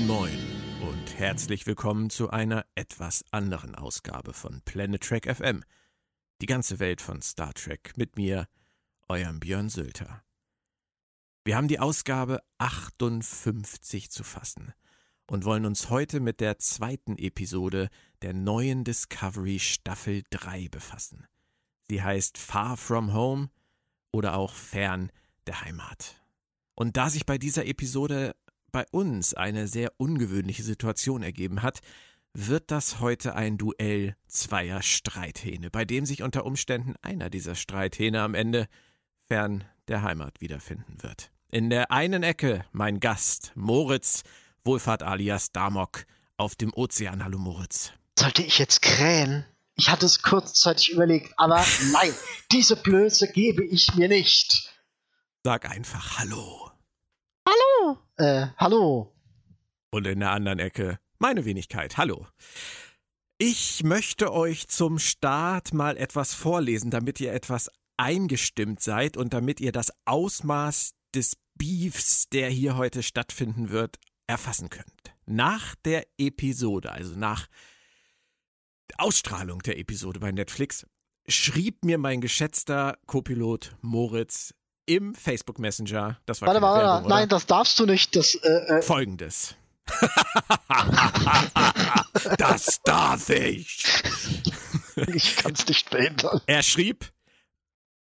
Moin Moin und herzlich willkommen zu einer etwas anderen Ausgabe von Planet Trek FM. Die ganze Welt von Star Trek mit mir, eurem Björn Sülter. Wir haben die Ausgabe 58 zu fassen und wollen uns heute mit der zweiten Episode der neuen Discovery Staffel 3 befassen. Sie heißt Far From Home oder auch Fern der Heimat. Und da sich bei dieser Episode bei uns eine sehr ungewöhnliche Situation ergeben hat, wird das heute ein Duell zweier Streithähne, bei dem sich unter Umständen einer dieser Streithähne am Ende fern der Heimat wiederfinden wird. In der einen Ecke mein Gast, Moritz, Wohlfahrt alias Damok, auf dem Ozean. Hallo Moritz. Sollte ich jetzt krähen? Ich hatte es kurzzeitig überlegt, aber nein, diese Blöße gebe ich mir nicht. Sag einfach Hallo. Hallo. Äh, hallo. Und in der anderen Ecke meine Wenigkeit. Hallo. Ich möchte euch zum Start mal etwas vorlesen, damit ihr etwas eingestimmt seid und damit ihr das Ausmaß des Beefs, der hier heute stattfinden wird, erfassen könnt. Nach der Episode, also nach Ausstrahlung der Episode bei Netflix, schrieb mir mein geschätzter Copilot Moritz im Facebook Messenger, das war Warte, warte, Werbung, nein, das darfst du nicht. Das, äh, äh, Folgendes. das darf ich. ich kann es nicht behindern. Er schrieb,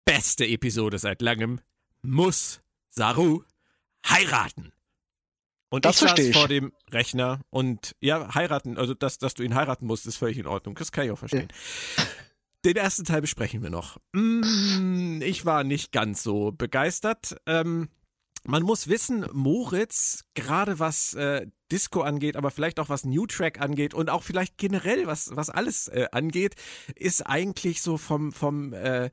beste Episode seit langem, muss Saru heiraten. Und Das ich saß ich. vor dem Rechner und ja, heiraten, also dass, dass du ihn heiraten musst, ist völlig in Ordnung. Das kann ich auch verstehen. Den ersten Teil besprechen wir noch. Mm, Ich war nicht ganz so begeistert. Ähm, man muss wissen, Moritz, gerade was äh, Disco angeht, aber vielleicht auch was New Track angeht und auch vielleicht generell was, was alles äh, angeht, ist eigentlich so vom, vom äh,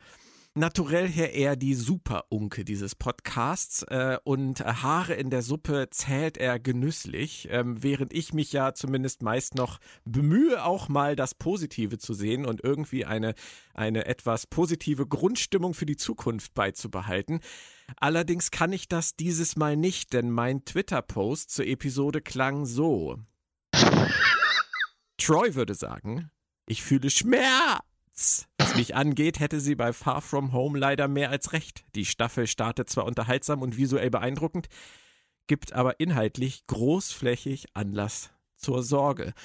Naturell her eher die Super-Unke dieses Podcasts äh, und Haare in der Suppe zählt er genüsslich, ähm, während ich mich ja zumindest meist noch bemühe, auch mal das Positive zu sehen und irgendwie eine, eine etwas positive Grundstimmung für die Zukunft beizubehalten. Allerdings kann ich das dieses Mal nicht, denn mein Twitter-Post zur Episode klang so. Troy würde sagen, ich fühle Schmerz. Was mich angeht, hätte sie bei Far From Home leider mehr als recht. Die Staffel startet zwar unterhaltsam und visuell beeindruckend, gibt aber inhaltlich großflächig Anlass zur Sorge.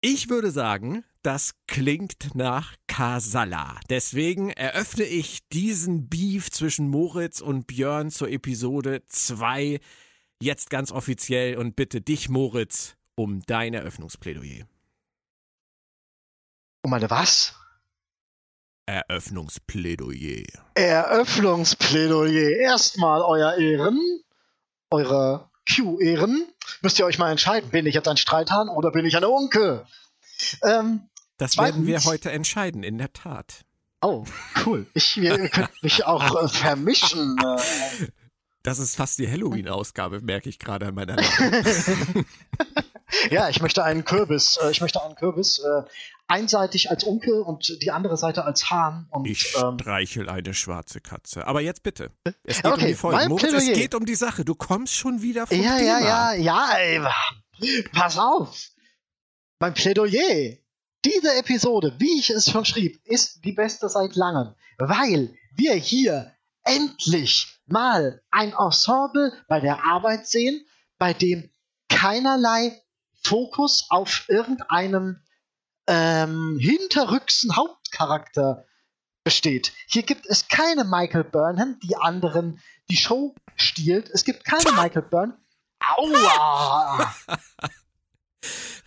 Ich würde sagen, das klingt nach Kasala. Deswegen eröffne ich diesen Beef zwischen Moritz und Björn zur Episode 2 jetzt ganz offiziell und bitte dich, Moritz, um dein Eröffnungsplädoyer. Oh meine, was? Eröffnungsplädoyer. Eröffnungsplädoyer. Erstmal, euer Ehren, eure Q-Ehren. Müsst ihr euch mal entscheiden, bin ich jetzt ein Streithahn oder bin ich eine Unke? Ähm, Das werden wir heute entscheiden, in der Tat. oh, cool. Ich, ihr könnt mich auch äh, vermischen. Äh, Das ist fast die Halloween-Ausgabe, merke ich gerade an meiner. Ja, ich möchte einen Kürbis. Äh, ich möchte einen Kürbis äh, einseitig als Unke und die andere Seite als Hahn. Und Ich ähm, streichel eine schwarze Katze. Aber jetzt bitte. Es geht um Okay, die Folge. Moritz, es geht um die Sache. Du kommst schon wieder vom ja, Thema. ja, ja, ja, ey, pass auf. Mein Plädoyer. Diese Episode, wie ich es schon schrieb, ist die beste seit langem, weil wir hier endlich mal ein Ensemble bei der Arbeit sehen, bei dem keinerlei Fokus auf irgendeinem ähm, hinterrücksen Hauptcharakter besteht. Hier gibt es keine Michael Burnham, die anderen die Show stiehlt. Es gibt keine Michael Burnham. Aua!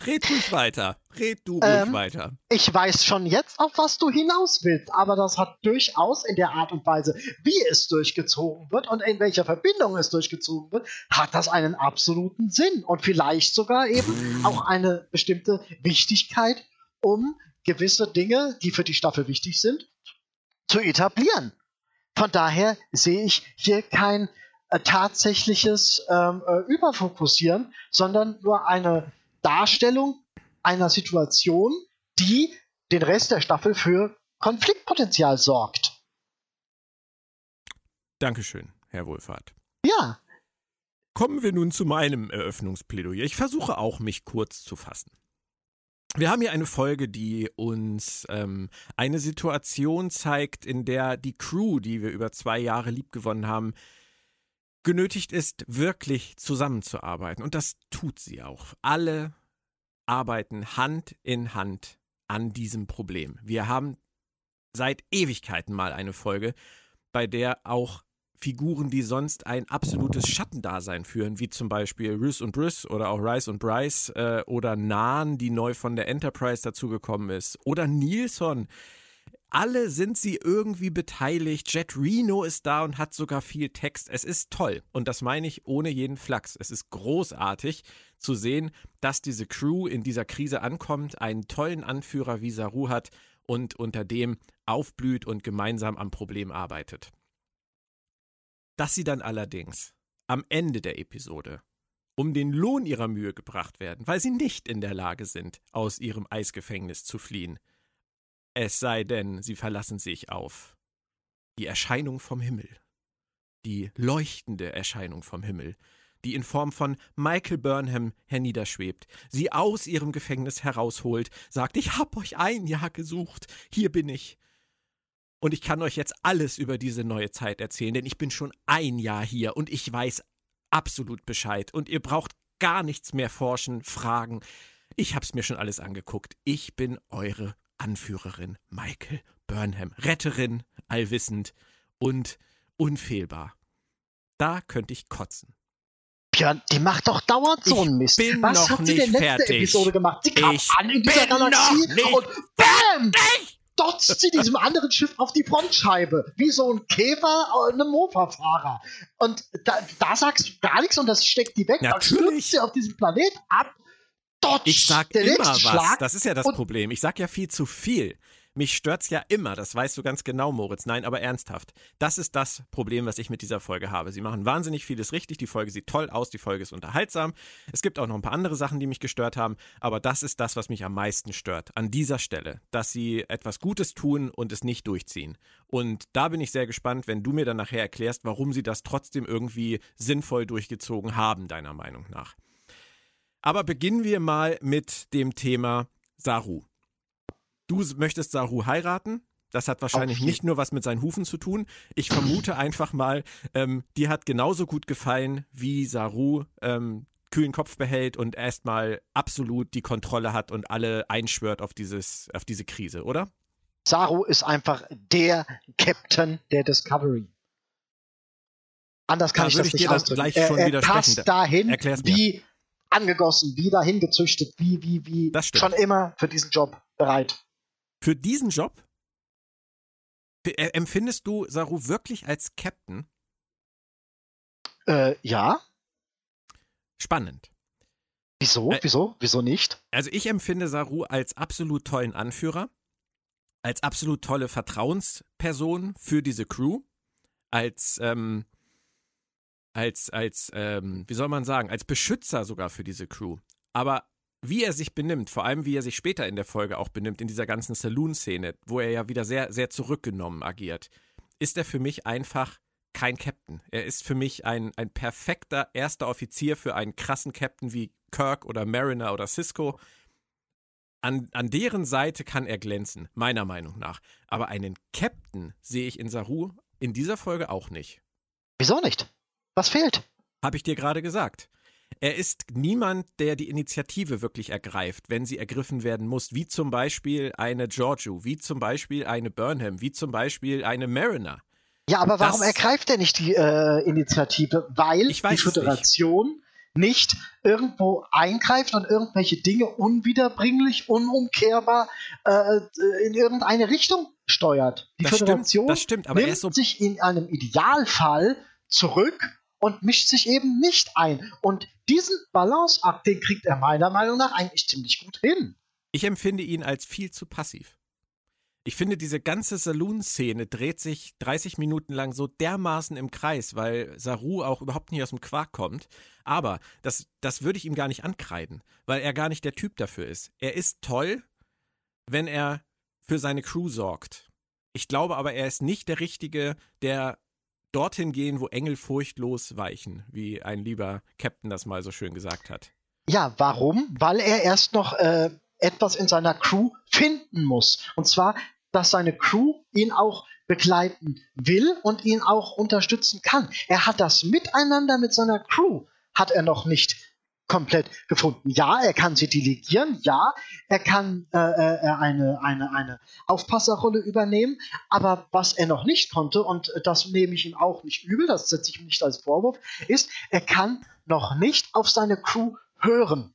Red ruhig weiter. Red du ruhig Ähm, weiter. Ich weiß schon jetzt, auf was du hinaus willst, aber das hat durchaus in der Art und Weise, wie es durchgezogen wird und in welcher Verbindung es durchgezogen wird, hat das einen absoluten Sinn und vielleicht sogar eben auch eine bestimmte Wichtigkeit, um gewisse Dinge, die für die Staffel wichtig sind, zu etablieren. Von daher sehe ich hier kein äh, tatsächliches ähm, äh, Überfokussieren, sondern nur eine Darstellung einer Situation, die den Rest der Staffel für Konfliktpotenzial sorgt. Dankeschön, Herr Wohlfahrt. Ja, Kommen wir nun zu meinem Eröffnungsplädoyer. Ich versuche auch, mich kurz zu fassen. Wir haben hier eine Folge, die uns ähm, eine Situation zeigt, in der die Crew, die wir über zwei Jahre liebgewonnen haben, genötigt ist, wirklich zusammenzuarbeiten. Und das tut sie auch. Alle arbeiten Hand in Hand an diesem Problem. Wir haben seit Ewigkeiten mal eine Folge, bei der auch Figuren, die sonst ein absolutes Schattendasein führen, wie zum Beispiel Rhys und Briss oder auch Rice und Bryce äh, oder Nahn, die neu von der Enterprise dazugekommen ist, oder Nilsson. Alle sind sie irgendwie beteiligt. Jet Reno ist da und hat sogar viel Text. Es ist toll. Und das meine ich ohne jeden Flachs. Es ist großartig zu sehen, dass diese Crew in dieser Krise ankommt, einen tollen Anführer wie Saru hat und unter dem aufblüht und gemeinsam am Problem arbeitet. Dass sie dann allerdings am Ende der Episode um den Lohn ihrer Mühe gebracht werden, weil sie nicht in der Lage sind, aus ihrem Eisgefängnis zu fliehen. Es sei denn, sie verlassen sich auf die Erscheinung vom Himmel, die leuchtende Erscheinung vom Himmel, die in Form von Michael Burnham herniederschwebt, sie aus ihrem Gefängnis herausholt, sagt, ich hab euch ein Jahr gesucht, hier bin ich. Und ich kann euch jetzt alles über diese neue Zeit erzählen, denn ich bin schon ein Jahr hier und ich weiß absolut Bescheid. Und ihr braucht gar nichts mehr forschen, fragen. Ich hab's mir schon alles angeguckt. Ich bin eure Anführerin, Michael Burnham. Retterin, allwissend und unfehlbar. Da könnte ich kotzen. Björn, die macht doch dauernd so einen Mist. Bin Was noch hat sie nicht denn letzte fertig. Episode gemacht? Sie kam Ich an in dieser bin noch Galaxie nicht und BAM! Dotzt sie diesem anderen Schiff auf die Frontscheibe, wie so ein Käfer äh, einem Mofa-Fahrer. Und da, da sagst du gar nichts und das steckt die weg. Dann Natürlich. stürzt sie auf diesem Planet ab. Dotzt Ich sag der immer was. Schlag. Das ist ja das Problem. Ich sag ja viel zu viel. Mich stört's ja immer, das weißt du ganz genau, Moritz. Nein, aber ernsthaft. Das ist das Problem, was ich mit dieser Folge habe. Sie machen wahnsinnig vieles richtig, die Folge sieht toll aus, die Folge ist unterhaltsam. Es gibt auch noch ein paar andere Sachen, die mich gestört haben, aber das ist das, was mich am meisten stört. An dieser Stelle, dass sie etwas Gutes tun und es nicht durchziehen. Und da bin ich sehr gespannt, wenn du mir dann nachher erklärst, warum sie das trotzdem irgendwie sinnvoll durchgezogen haben, deiner Meinung nach. Aber beginnen wir mal mit dem Thema Saru. Du möchtest Saru heiraten. Das hat wahrscheinlich nicht nur was mit seinen Hufen zu tun. Ich vermute einfach mal, ähm, dir hat genauso gut gefallen, wie Saru ähm, kühlen Kopf behält und erstmal absolut die Kontrolle hat und alle einschwört auf, dieses, auf diese Krise, oder? Saru ist einfach der Captain der Discovery. Anders kann Da ich das ich nicht dir das ausdrücken. gleich er, schon er passt dahin Erklär's mir. wie angegossen, wie dahin gezüchtet, wie, wie, wie schon immer für diesen Job bereit. Für diesen Job äh, empfindest du Saru wirklich als Captain? Äh, ja. Spannend. Wieso? Äh, Wieso? Wieso nicht? Also ich empfinde Saru als absolut tollen Anführer, als absolut tolle Vertrauensperson für diese Crew, als ähm, als als ähm, wie soll man sagen, als Beschützer sogar für diese Crew. Aber wie er sich benimmt, vor allem wie er sich später in der Folge auch benimmt, in dieser ganzen Saloon-Szene, wo er ja wieder sehr, sehr zurückgenommen agiert, ist er für mich einfach kein Captain. Er ist für mich ein, ein perfekter erster Offizier für einen krassen Captain wie Kirk oder Mariner oder Cisco. An, an deren Seite kann er glänzen, meiner Meinung nach. Aber einen Captain sehe ich in Saru in dieser Folge auch nicht. Wieso nicht? Was fehlt? Habe ich dir gerade gesagt. Er ist niemand, der die Initiative wirklich ergreift, wenn sie ergriffen werden muss, wie zum Beispiel eine Giorgio, wie zum Beispiel eine Burnham, wie zum Beispiel eine Mariner. Ja, aber warum Das- ergreift er nicht die äh, Initiative? Weil die es nicht. Föderation nicht. irgendwo eingreift und irgendwelche Dinge unwiederbringlich, unumkehrbar äh, in irgendeine Richtung steuert. Die Das stimmt, Föderation das stimmt, aber er nimmt so- sich in einem Idealfall zurück und mischt sich eben nicht ein. Und diesen Balanceakt, den kriegt er meiner Meinung nach eigentlich ziemlich gut hin. Ich empfinde ihn als viel zu passiv. Ich finde, diese ganze Saloon-Szene dreht sich 30 Minuten lang so dermaßen im Kreis, weil Saru auch überhaupt nicht aus dem Quark kommt. Aber das, das würde ich ihm gar nicht ankreiden, weil er gar nicht der Typ dafür ist. Er ist toll, wenn er für seine Crew sorgt. Ich glaube aber, er ist nicht der Richtige, der dorthin gehen, wo Engel furchtlos weichen, wie ein lieber Captain das mal so schön gesagt hat. Ja, warum? Weil er erst noch äh, etwas in seiner Crew finden muss. Und zwar, dass seine Crew ihn auch begleiten will und ihn auch unterstützen kann. Er hat das Miteinander mit seiner Crew, hat er noch nicht komplett gefunden. Ja, er kann sie delegieren, ja, er kann äh, äh, eine, eine, eine Aufpasserrolle übernehmen, aber was er noch nicht konnte, und das nehme ich ihm auch nicht übel, das setze ich ihm nicht als Vorwurf, ist, er kann noch nicht auf seine Crew hören.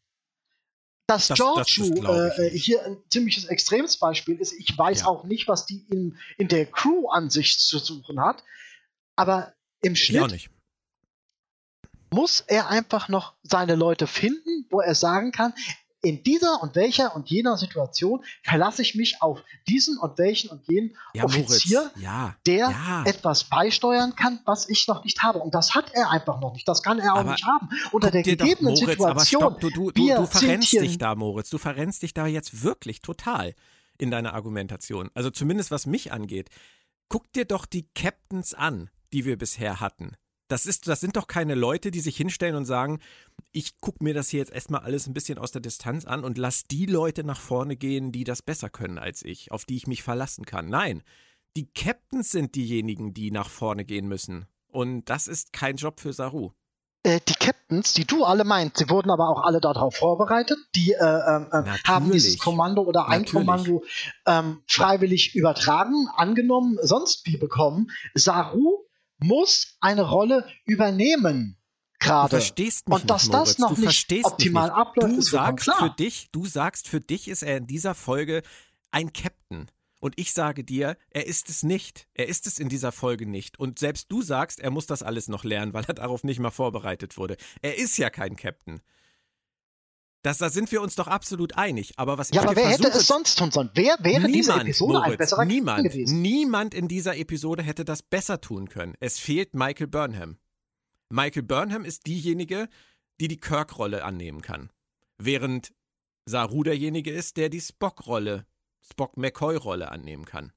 Dass das, Giorgio das äh, hier ein ziemliches extremes Beispiel ist, ich weiß ja. auch nicht, was die in, in der Crew an sich zu suchen hat, aber im Schnitt muss er einfach noch seine Leute finden, wo er sagen kann, in dieser und welcher und jener Situation verlasse ich mich auf diesen und welchen und jenen ja, Offizier, ja, der ja. etwas beisteuern kann, was ich noch nicht habe. Und das hat er einfach noch nicht. Das kann er auch aber nicht haben. Unter der gegebenen doch, Moritz, Situation. Stopp, du, du, du, du verrennst dich da, Moritz. Du verrennst dich da jetzt wirklich total in deiner Argumentation. Also zumindest was mich angeht. Guck dir doch die Captains an, die wir bisher hatten. Das, ist, das sind doch keine Leute, die sich hinstellen und sagen, ich gucke mir das hier jetzt erstmal alles ein bisschen aus der Distanz an und lass die Leute nach vorne gehen, die das besser können als ich, auf die ich mich verlassen kann. Nein, die Captains sind diejenigen, die nach vorne gehen müssen. Und das ist kein Job für Saru. Äh, die Captains, die du alle meinst, sie wurden aber auch alle darauf vorbereitet. Die äh, äh, haben dieses Kommando oder ein Natürlich. Kommando ähm, freiwillig übertragen, angenommen, sonst wie bekommen. Saru muss eine Rolle übernehmen. Gerade. Du verstehst mich Und dass nicht, das noch nicht optimal nicht. abläuft, du ist sagst klar. für dich, Du sagst, für dich ist er in dieser Folge ein Captain. Und ich sage dir, er ist es nicht. Er ist es in dieser Folge nicht. Und selbst du sagst, er muss das alles noch lernen, weil er darauf nicht mal vorbereitet wurde. Er ist ja kein Captain. Das, da sind wir uns doch absolut einig. Aber was ja, ich aber wer versuche, hätte es sonst tun sollen? Wer wäre niemand, diese Episode Moritz, ein besserer niemand, gewesen? Niemand in dieser Episode hätte das besser tun können. Es fehlt Michael Burnham. Michael Burnham ist diejenige, die die Kirk-Rolle annehmen kann. Während Saru derjenige ist, der die Spock-Rolle, Spock-McCoy-Rolle annehmen kann.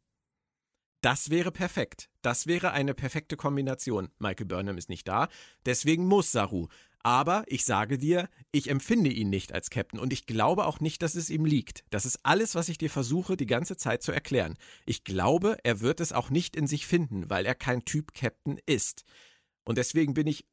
Das wäre perfekt. Das wäre eine perfekte Kombination. Michael Burnham ist nicht da, deswegen muss Saru. Aber ich sage dir, ich empfinde ihn nicht als Captain und ich glaube auch nicht, dass es ihm liegt. Das ist alles, was ich dir versuche, die ganze Zeit zu erklären. Ich glaube, er wird es auch nicht in sich finden, weil er kein Typ Captain ist. Und deswegen bin ich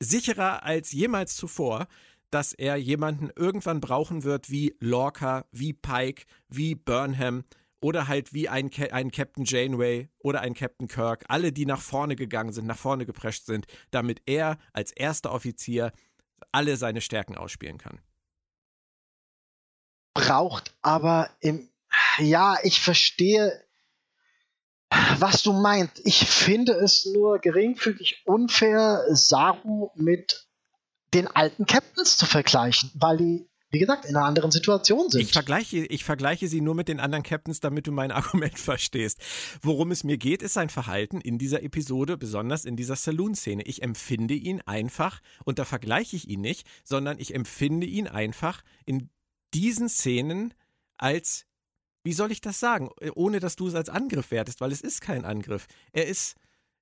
sicherer als jemals zuvor, dass er jemanden irgendwann brauchen wird wie Lorca, wie Pike, wie Burnham, oder halt wie ein, ein Captain Janeway oder ein Captain Kirk, alle, die nach vorne gegangen sind, nach vorne geprescht sind, damit er als erster Offizier alle seine Stärken ausspielen kann. Braucht aber im, ja, ich verstehe, was du meinst. Ich finde es nur geringfügig unfair, Saru mit den alten Captains zu vergleichen, weil die wie gesagt, in einer anderen Situation sind. Ich vergleiche, ich vergleiche sie nur mit den anderen Captains, damit du mein Argument verstehst. Worum es mir geht, ist sein Verhalten in dieser Episode, besonders in dieser Saloon-Szene. Ich empfinde ihn einfach, und da vergleiche ich ihn nicht, sondern ich empfinde ihn einfach in diesen Szenen als, wie soll ich das sagen, ohne dass du es als Angriff wertest, weil es ist kein Angriff. Er ist,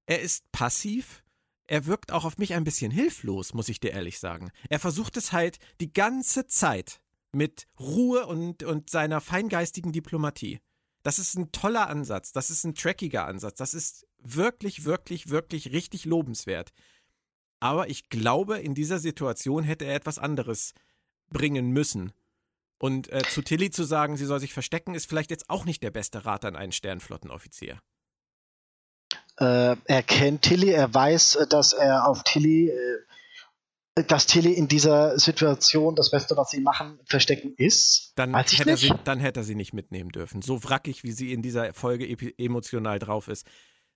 er ist passiv, er wirkt auch auf mich ein bisschen hilflos, muss ich dir ehrlich sagen. Er versucht es halt die ganze Zeit mit Ruhe und, und seiner feingeistigen Diplomatie. Das ist ein toller Ansatz, das ist ein trackiger Ansatz, das ist wirklich, wirklich, wirklich richtig lobenswert. Aber ich glaube, in dieser Situation hätte er etwas anderes bringen müssen. Und äh, zu Tilly zu sagen, sie soll sich verstecken, ist vielleicht jetzt auch nicht der beste Rat an einen Sternflottenoffizier äh, er kennt Tilly, er weiß, äh, dass er auf Tilly, äh, dass Tilly in dieser Situation das Beste, was sie machen, verstecken ist. Dann hätte, er sie, dann hätte er sie nicht mitnehmen dürfen. So wrackig, wie sie in dieser Folge emotional drauf ist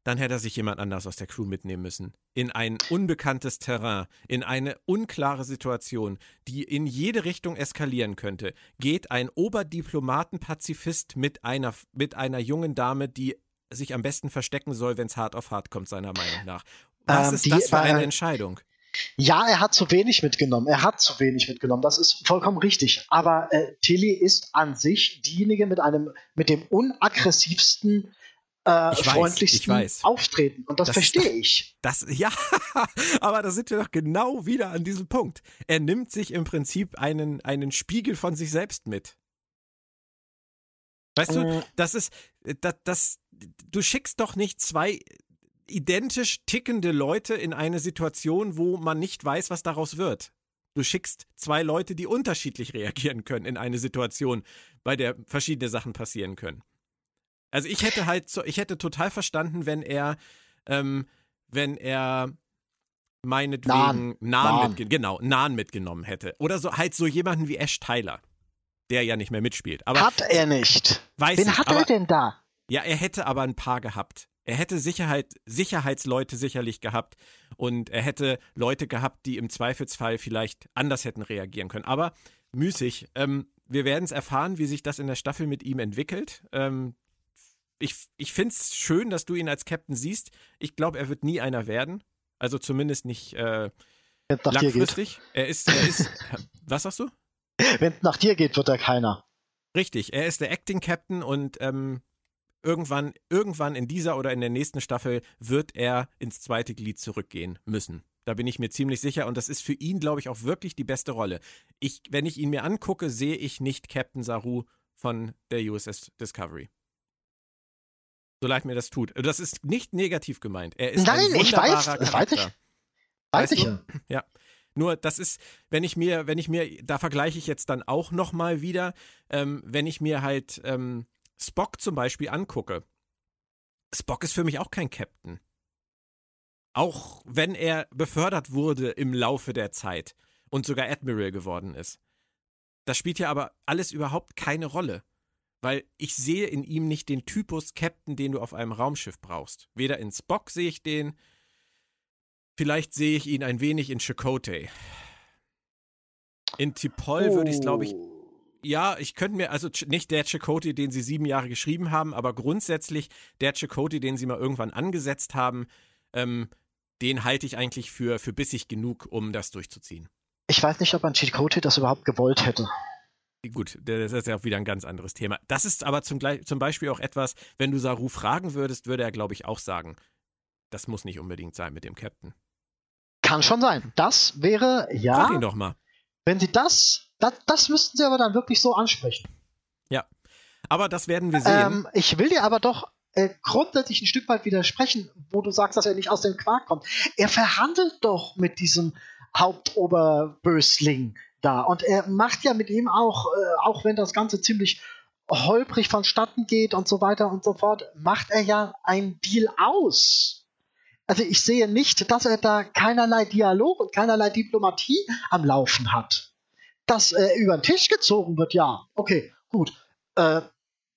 dann hätte er sich jemand anders aus der Crew mitnehmen müssen. In ein unbekanntes Terrain, in eine unklare Situation, die in jede Richtung eskalieren könnte, geht ein Oberdiplomaten-Pazifist mit einer, mit einer jungen Dame, die sich am besten verstecken soll, wenn es hart auf hart kommt, seiner Meinung nach. Was ähm, ist die, das für eine Entscheidung? Ja, er hat zu wenig mitgenommen. Er hat zu wenig mitgenommen. Das ist vollkommen richtig. Aber äh, Tilly ist an sich diejenige mit einem, mit dem unaggressivsten, äh, äh, ich freundlichsten weiß, ich weiß. Auftreten. Und das, das verstehe ich. Das, ja, aber da sind wir doch genau wieder an diesem Punkt. Er nimmt sich im Prinzip einen, einen Spiegel von sich selbst mit. Weißt äh. du, das ist, das, das, du schickst doch nicht zwei identisch tickende Leute in eine Situation, wo man nicht weiß, was daraus wird. Du schickst zwei Leute, die unterschiedlich reagieren können in eine Situation, bei der verschiedene Sachen passieren können. Also ich hätte halt, so, ich hätte total verstanden, wenn er, ähm, wenn er meinetwegen Nahen, Nahen, Mitge genau, Nahen mitgenommen hätte. Oder so halt so jemanden wie Ash Tyler, der ja nicht mehr mitspielt. Aber hat er nicht. Weiß Wen ich, hat aber, er denn da? Ja, er hätte aber ein paar gehabt. Er hätte Sicherheit, Sicherheitsleute sicherlich gehabt und er hätte Leute gehabt, die im Zweifelsfall vielleicht anders hätten reagieren können. Aber müßig. Ähm, wir werden es erfahren, wie sich das in der Staffel mit ihm entwickelt. Ähm, ich, ich finde es schön, dass du ihn als Captain siehst. Ich glaube, er wird nie einer werden. Also zumindest nicht äh, langfristig. Er ist, er ist. was sagst du? Wenn es nach dir geht, wird er keiner. Richtig, er ist der Acting Captain und ähm, irgendwann, irgendwann in dieser oder in der nächsten Staffel wird er ins zweite Glied zurückgehen müssen. Da bin ich mir ziemlich sicher und das ist für ihn, glaube ich, auch wirklich die beste Rolle. Ich, wenn ich ihn mir angucke, sehe ich nicht Captain Saru von der USS Discovery. So leid mir das tut. Das ist nicht negativ gemeint. Er ist Nein, ein ich weiß, das weiß ich. Weiß ich ja. Ja. Nur das ist, wenn ich mir, wenn ich mir, da vergleiche ich jetzt dann auch nochmal wieder, ähm, wenn ich mir halt ähm, Spock zum Beispiel angucke. Spock ist für mich auch kein Captain. Auch wenn er befördert wurde im Laufe der Zeit und sogar Admiral geworden ist. Das spielt ja aber alles überhaupt keine Rolle. Weil ich sehe in ihm nicht den Typus Captain, den du auf einem Raumschiff brauchst. Weder in Spock sehe ich den, vielleicht sehe ich ihn ein wenig in Chakotay. In Tipol oh. würde ich es, glaube ich, ja, ich könnte mir, also nicht der Chakotay, den sie sieben Jahre geschrieben haben, aber grundsätzlich der Chakotay, den sie mal irgendwann angesetzt haben, ähm, den halte ich eigentlich für, für bissig genug, um das durchzuziehen. Ich weiß nicht, ob ein Chakotay das überhaupt gewollt hätte. Gut, das ist ja auch wieder ein ganz anderes Thema. Das ist aber zum, zum Beispiel auch etwas, wenn du Saru fragen würdest, würde er, glaube ich, auch sagen, das muss nicht unbedingt sein mit dem Captain. Kann schon sein. Das wäre, ja. Sag ihn doch mal. Wenn sie das, das, das müssten sie aber dann wirklich so ansprechen. Ja. Aber das werden wir sehen. Ähm, ich will dir aber doch äh, grundsätzlich ein Stück weit widersprechen, wo du sagst, dass er nicht aus dem Quark kommt. Er verhandelt doch mit diesem Hauptoberbösling da. Und er macht ja mit ihm auch, äh, auch wenn das Ganze ziemlich holprig vonstatten geht und so weiter und so fort, macht er ja ein Deal aus. Also ich sehe nicht, dass er da keinerlei Dialog und keinerlei Diplomatie am Laufen hat. Dass er über den Tisch gezogen wird, ja, okay, gut, äh,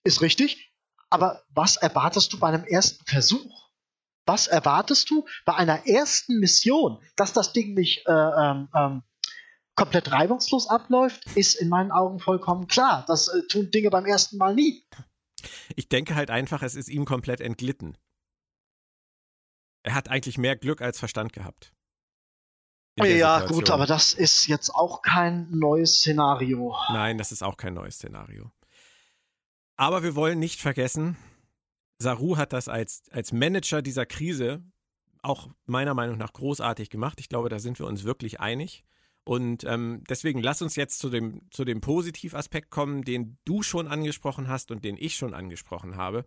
ist richtig. Aber was erwartest du bei einem ersten Versuch? Was erwartest du bei einer ersten Mission, dass das Ding nicht äh, ähm, ähm, komplett reibungslos abläuft, ist in meinen Augen vollkommen klar. Das äh, tun Dinge beim ersten Mal nie. Ich denke halt einfach, es ist ihm komplett entglitten. Er hat eigentlich mehr Glück als Verstand gehabt. Ja, Situation. gut, aber das ist jetzt auch kein neues Szenario. Nein, das ist auch kein neues Szenario. Aber wir wollen nicht vergessen, Saru hat das als, als Manager dieser Krise auch meiner Meinung nach großartig gemacht. Ich glaube, da sind wir uns wirklich einig. Und ähm, deswegen lass uns jetzt zu dem, zu dem Positivaspekt kommen, den du schon angesprochen hast und den ich schon angesprochen habe.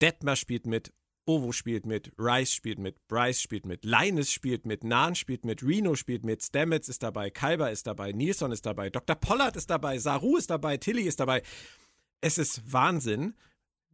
Detmar spielt mit, Ovo spielt mit, Rice spielt mit, Bryce spielt mit, Linus spielt mit, Nahn spielt mit, Reno spielt mit, Stamets ist dabei, Kalber ist dabei, Nilsson ist dabei, Dr. Pollard ist dabei, Saru ist dabei, Tilly ist dabei. Es ist Wahnsinn,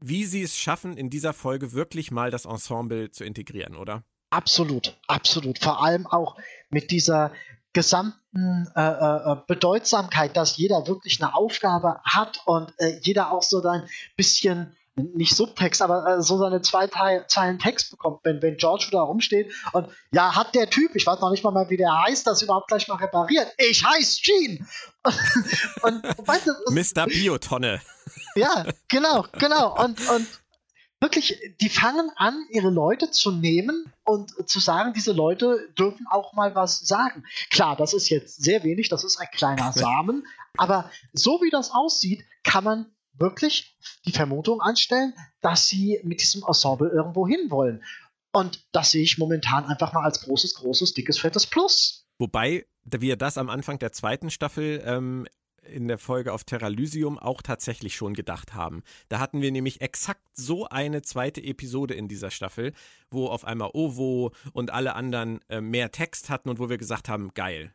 wie sie es schaffen, in dieser Folge wirklich mal das Ensemble zu integrieren, oder? Absolut, absolut. Vor allem auch mit dieser gesamten äh, äh, Bedeutsamkeit, dass jeder wirklich eine Aufgabe hat und äh, jeder auch so ein bisschen nicht Subtext, aber äh, so seine zwei Teil, Zeilen Text bekommt, wenn, wenn George da rumsteht und ja, hat der Typ, ich weiß noch nicht mal mehr, wie der heißt, das überhaupt gleich mal repariert. Ich heiße Gene! und, weißt du, Mr. Biotonne. Ja, genau, genau. Und, und wirklich, die fangen an, ihre Leute zu nehmen und zu sagen, diese Leute dürfen auch mal was sagen. Klar, das ist jetzt sehr wenig, das ist ein kleiner Samen, aber so wie das aussieht, kann man wirklich die Vermutung anstellen, dass sie mit diesem Ensemble irgendwo hinwollen. Und das sehe ich momentan einfach mal als großes, großes, dickes, fettes Plus. Wobei wir das am Anfang der zweiten Staffel ähm, in der Folge auf Terralysium auch tatsächlich schon gedacht haben. Da hatten wir nämlich exakt so eine zweite Episode in dieser Staffel, wo auf einmal Ovo und alle anderen äh, mehr Text hatten und wo wir gesagt haben, geil.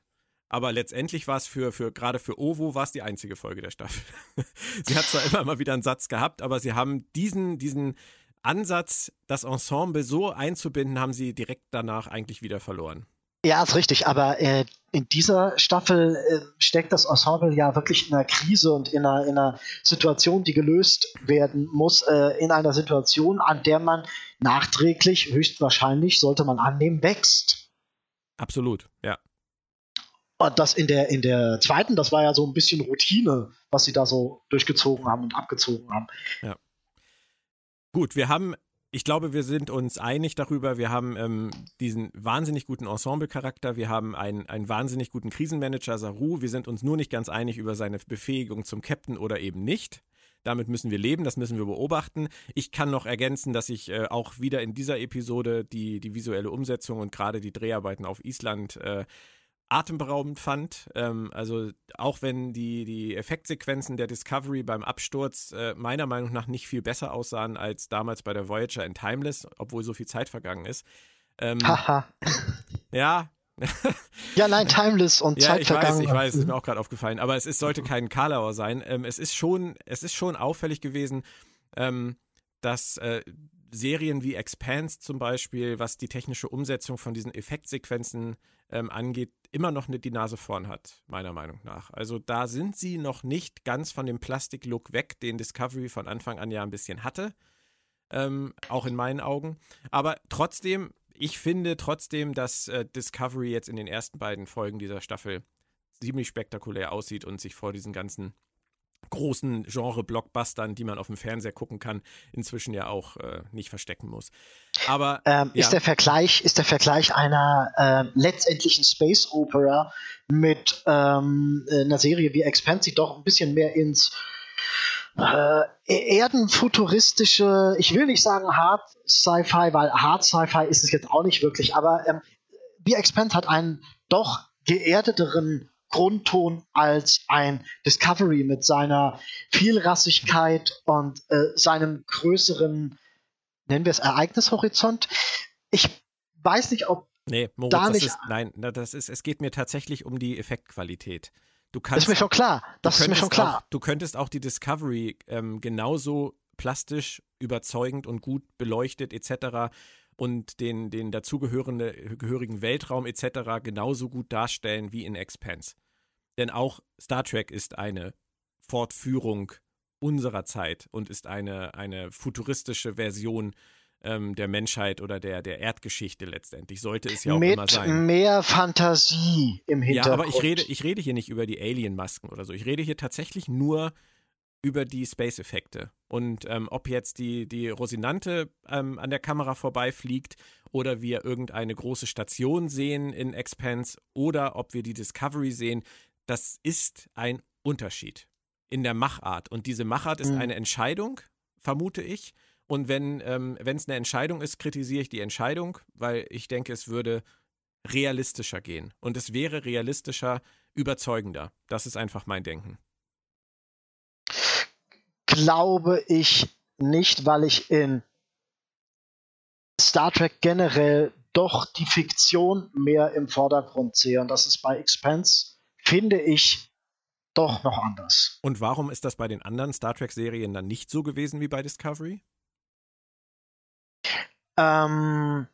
Aber letztendlich war es für, für gerade für Ovo war es die einzige Folge der Staffel. sie hat zwar immer mal wieder einen Satz gehabt, aber sie haben diesen, diesen Ansatz, das Ensemble so einzubinden, haben sie direkt danach eigentlich wieder verloren. Ja, ist richtig, aber äh, in dieser Staffel äh, steckt das Ensemble ja wirklich in einer Krise und in einer, in einer Situation, die gelöst werden muss, äh, in einer Situation, an der man nachträglich, höchstwahrscheinlich, sollte man annehmen, wächst. Absolut, ja. Und das in der, in der zweiten, das war ja so ein bisschen Routine, was sie da so durchgezogen haben und abgezogen haben. Ja. Gut, wir haben ich glaube, wir sind uns einig darüber. Wir haben ähm, diesen wahnsinnig guten Ensemble-Charakter. Wir haben einen, einen wahnsinnig guten Krisenmanager, Saru. Wir sind uns nur nicht ganz einig über seine Befähigung zum Captain oder eben nicht. Damit müssen wir leben, das müssen wir beobachten. Ich kann noch ergänzen, dass ich äh, auch wieder in dieser Episode die, die visuelle Umsetzung und gerade die Dreharbeiten auf Island äh, atemberaubend fand. Ähm, also auch wenn die, die Effektsequenzen der Discovery beim Absturz äh, meiner Meinung nach nicht viel besser aussahen als damals bei der Voyager in Timeless, obwohl so viel Zeit vergangen ist. Ähm, Haha. ja. ja, nein, Timeless und ja, Zeit ich vergangen. Weiß, ich weiß, ist mir auch gerade aufgefallen. Aber es ist, sollte kein Karlauer sein. Ähm, es, ist schon, es ist schon auffällig gewesen, ähm, dass äh, Serien wie Expanse zum Beispiel, was die technische Umsetzung von diesen Effektsequenzen ähm, angeht, immer noch nicht die Nase vorn hat, meiner Meinung nach. Also da sind sie noch nicht ganz von dem Plastik-Look weg, den Discovery von Anfang an ja ein bisschen hatte. Ähm, auch in meinen Augen. Aber trotzdem, ich finde trotzdem, dass äh, Discovery jetzt in den ersten beiden Folgen dieser Staffel ziemlich spektakulär aussieht und sich vor diesen ganzen großen Genre-Blockbustern, die man auf dem Fernseher gucken kann, inzwischen ja auch äh, nicht verstecken muss. Aber ähm, ja. ist der Vergleich ist der Vergleich einer äh, letztendlichen Space Opera mit ähm, einer Serie wie Expanse doch ein bisschen mehr ins äh, erdenfuturistische, ich will nicht sagen Hard Sci-Fi, weil Hard Sci-Fi ist es jetzt auch nicht wirklich, aber ähm, wie Expanse hat einen doch geerdeteren Grundton als ein Discovery mit seiner Vielrassigkeit und äh, seinem größeren, nennen wir es Ereignishorizont. Ich weiß nicht, ob Nee, Moritz, da das nicht, ist, nein, das ist, es geht mir tatsächlich um die Effektqualität. Du kannst, das ist mir schon klar. Das ist mir schon klar. Auch, du könntest auch die Discovery ähm, genauso plastisch, überzeugend und gut beleuchtet etc. und den, den dazugehörigen Weltraum etc. genauso gut darstellen wie in Expanse. Denn auch Star Trek ist eine Fortführung unserer Zeit und ist eine, eine futuristische Version ähm, der Menschheit oder der, der Erdgeschichte letztendlich. Sollte es ja auch Mit immer sein. mehr Fantasie im Hintergrund. Ja, aber ich rede, ich rede hier nicht über die Alien-Masken oder so. Ich rede hier tatsächlich nur über die Space-Effekte. Und ähm, ob jetzt die, die Rosinante ähm, an der Kamera vorbeifliegt oder wir irgendeine große Station sehen in Expanse oder ob wir die Discovery sehen, das ist ein Unterschied in der Machart. Und diese Machart ist mhm. eine Entscheidung, vermute ich. Und wenn ähm, es eine Entscheidung ist, kritisiere ich die Entscheidung, weil ich denke, es würde realistischer gehen. Und es wäre realistischer, überzeugender. Das ist einfach mein Denken. Glaube ich nicht, weil ich in Star Trek generell doch die Fiktion mehr im Vordergrund sehe. Und das ist bei Expanse finde ich doch noch anders. Und warum ist das bei den anderen Star Trek-Serien dann nicht so gewesen wie bei Discovery? Ähm,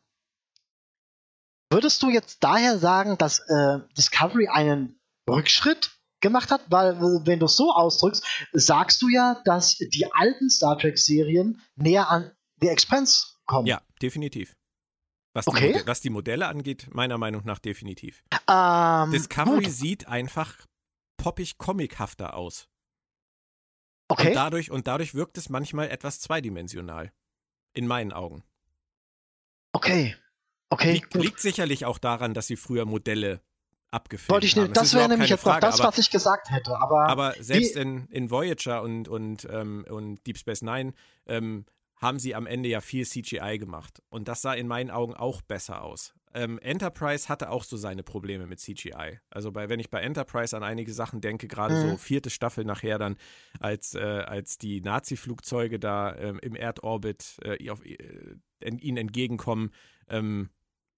würdest du jetzt daher sagen, dass äh, Discovery einen Rückschritt gemacht hat? Weil, wenn du es so ausdrückst, sagst du ja, dass die alten Star Trek-Serien näher an The Expanse kommen. Ja, definitiv. Was, okay. die, was die Modelle angeht, meiner Meinung nach definitiv. Ähm, Discovery gut. sieht einfach poppig comichafter aus. Okay. Und dadurch, und dadurch wirkt es manchmal etwas zweidimensional. In meinen Augen. Okay. Okay. Liegt, liegt sicherlich auch daran, dass sie früher Modelle abgefilmt Wollte ich, haben. das wäre nämlich jetzt Frage, noch das, was ich gesagt hätte. Aber, aber selbst in, in Voyager und, und, ähm, und Deep Space Nine ähm, haben sie am Ende ja viel CGI gemacht. Und das sah in meinen Augen auch besser aus. Ähm, Enterprise hatte auch so seine Probleme mit CGI. Also bei, wenn ich bei Enterprise an einige Sachen denke, gerade mhm. so vierte Staffel nachher dann, als, äh, als die Nazi-Flugzeuge da ähm, im Erdorbit äh, auf, äh, ihnen entgegenkommen, ähm,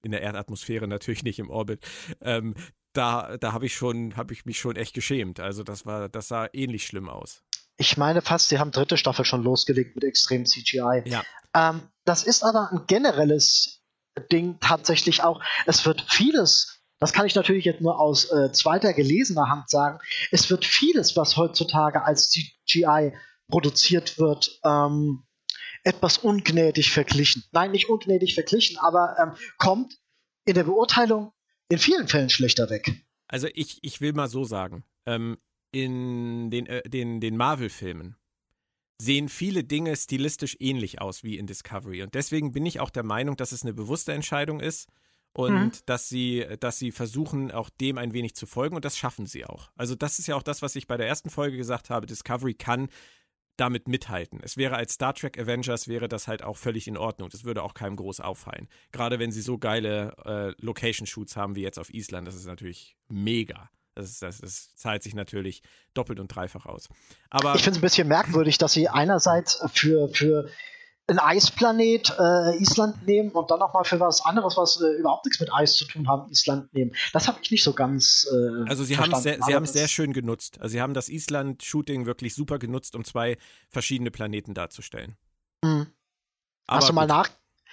in der Erdatmosphäre natürlich nicht im Orbit, ähm, da, da habe ich schon, habe ich mich schon echt geschämt. Also das war, das sah ähnlich schlimm aus. Ich meine fast, sie haben dritte Staffel schon losgelegt mit extrem CGI. Ja. Ähm, das ist aber ein generelles Ding tatsächlich auch. Es wird vieles, das kann ich natürlich jetzt nur aus äh, zweiter gelesener Hand sagen, es wird vieles, was heutzutage als CGI produziert wird, ähm, etwas ungnädig verglichen. Nein, nicht ungnädig verglichen, aber ähm, kommt in der Beurteilung in vielen Fällen schlechter weg. Also ich, ich will mal so sagen, ähm, in den, äh, den, den Marvel-Filmen sehen viele Dinge stilistisch ähnlich aus wie in Discovery. Und deswegen bin ich auch der Meinung, dass es eine bewusste Entscheidung ist und mhm. dass sie, dass sie versuchen, auch dem ein wenig zu folgen und das schaffen sie auch. Also das ist ja auch das, was ich bei der ersten Folge gesagt habe. Discovery kann damit mithalten. Es wäre als Star Trek Avengers wäre das halt auch völlig in Ordnung. Das würde auch keinem groß auffallen. Gerade wenn sie so geile äh, Location Shoots haben wie jetzt auf Island, das ist natürlich mega. Das, ist, das, das zahlt sich natürlich doppelt und dreifach aus. Aber ich finde es ein bisschen merkwürdig, dass sie einerseits für, für ein Eisplanet äh, Island nehmen und dann nochmal für was anderes, was äh, überhaupt nichts mit Eis zu tun haben, Island nehmen. Das habe ich nicht so ganz. Äh, also sie haben es sehr, sie haben sehr schön genutzt. Also sie haben das Island-Shooting wirklich super genutzt, um zwei verschiedene Planeten darzustellen. Mhm. Hast du mal nach,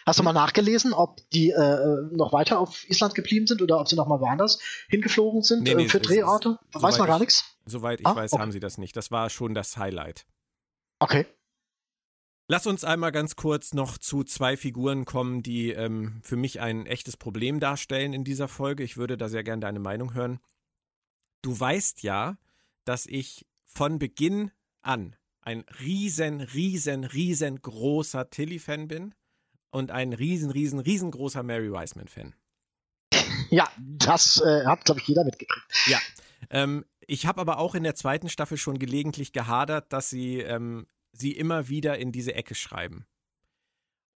Hast du mal nachgelesen, ob die äh, noch weiter auf Island geblieben sind oder ob sie noch mal woanders hingeflogen sind nee, nee, äh, für Drehorte? Weiß man gar nichts? Soweit ich ah, weiß, okay. haben sie das nicht. Das war schon das Highlight. Okay. Lass uns einmal ganz kurz noch zu zwei Figuren kommen, die ähm, für mich ein echtes Problem darstellen in dieser Folge. Ich würde da sehr gerne deine Meinung hören. Du weißt ja, dass ich von Beginn an ein riesen, riesen, riesengroßer Tilly-Fan bin und ein riesen, riesen, riesengroßer Mary Wiseman-Fan. Ja, das äh, hat, glaube ich, jeder mitgekriegt. Ja. Ähm, ich habe aber auch in der zweiten Staffel schon gelegentlich gehadert, dass sie ähm, sie immer wieder in diese Ecke schreiben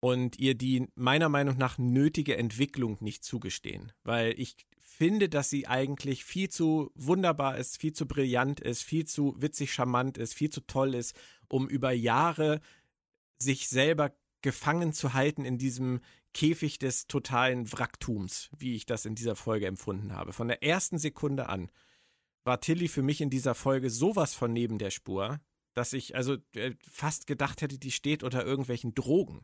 und ihr die meiner Meinung nach nötige Entwicklung nicht zugestehen, weil ich finde, dass sie eigentlich viel zu wunderbar ist, viel zu brillant ist, viel zu witzig charmant ist, viel zu toll ist, um über Jahre sich selber gefangen zu halten in diesem Käfig des totalen Wracktums, wie ich das in dieser Folge empfunden habe. Von der ersten Sekunde an war Tilly für mich in dieser Folge sowas von neben der Spur, dass ich also äh, fast gedacht hätte, die steht unter irgendwelchen Drogen.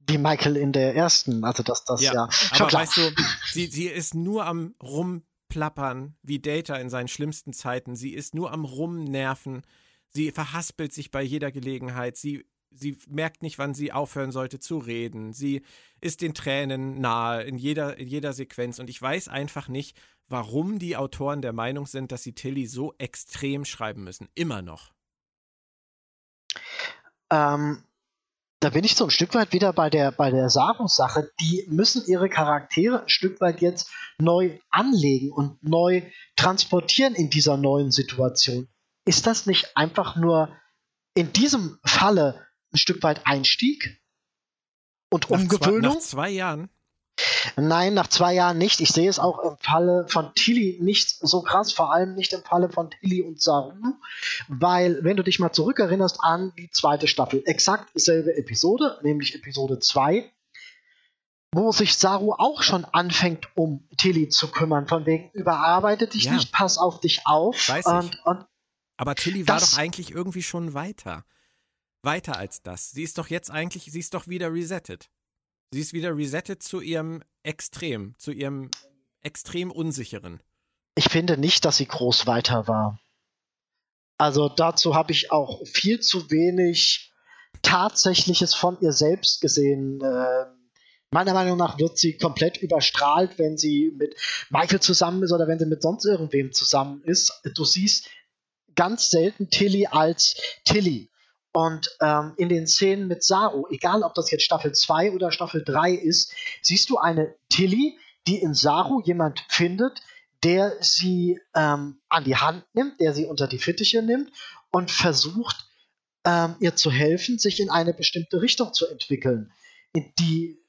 Wie Michael in der ersten, also dass das ja. ja. Aber klar. weißt du, sie, sie ist nur am rumplappern, wie Data in seinen schlimmsten Zeiten. Sie ist nur am rumnerven. Sie verhaspelt sich bei jeder Gelegenheit. Sie sie merkt nicht, wann sie aufhören sollte zu reden. Sie ist den Tränen nahe in jeder, in jeder Sequenz. Und ich weiß einfach nicht, warum die Autoren der Meinung sind, dass sie Tilly so extrem schreiben müssen. Immer noch. Ähm, da bin ich so ein Stück weit wieder bei der, bei der Saru-Sache. Die müssen ihre Charaktere ein Stück weit jetzt neu anlegen und neu transportieren in dieser neuen Situation. Ist das nicht einfach nur in diesem Falle ein Stück weit Einstieg und nach Umgewöhnung. Zwei, nach zwei Jahren? Nein, nach zwei Jahren nicht. Ich sehe es auch im Falle von Tilly nicht so krass, vor allem nicht im Falle von Tilly und Saru, weil, wenn du dich mal zurückerinnerst an die zweite Staffel, exakt dieselbe Episode, nämlich Episode 2, wo sich Saru auch schon anfängt, um Tilly zu kümmern, von wegen überarbeite dich ja. nicht, pass auf dich auf. Weiß und, ich. Und Aber Tilly war doch eigentlich irgendwie schon weiter weiter als das. Sie ist doch jetzt eigentlich, sie ist doch wieder resettet. Sie ist wieder resettet zu ihrem Extrem, zu ihrem extrem unsicheren. Ich finde nicht, dass sie groß weiter war. Also dazu habe ich auch viel zu wenig Tatsächliches von ihr selbst gesehen. Äh, meiner Meinung nach wird sie komplett überstrahlt, wenn sie mit Michael zusammen ist oder wenn sie mit sonst irgendwem zusammen ist. Du siehst ganz selten Tilly als Tilly. Und ähm, in den Szenen mit Saru, egal ob das jetzt Staffel 2 oder Staffel 3 ist, siehst du eine Tilly, die in Saru jemand findet, der sie ähm, an die Hand nimmt, der sie unter die Fittiche nimmt und versucht, ähm, ihr zu helfen, sich in eine bestimmte Richtung zu entwickeln, in die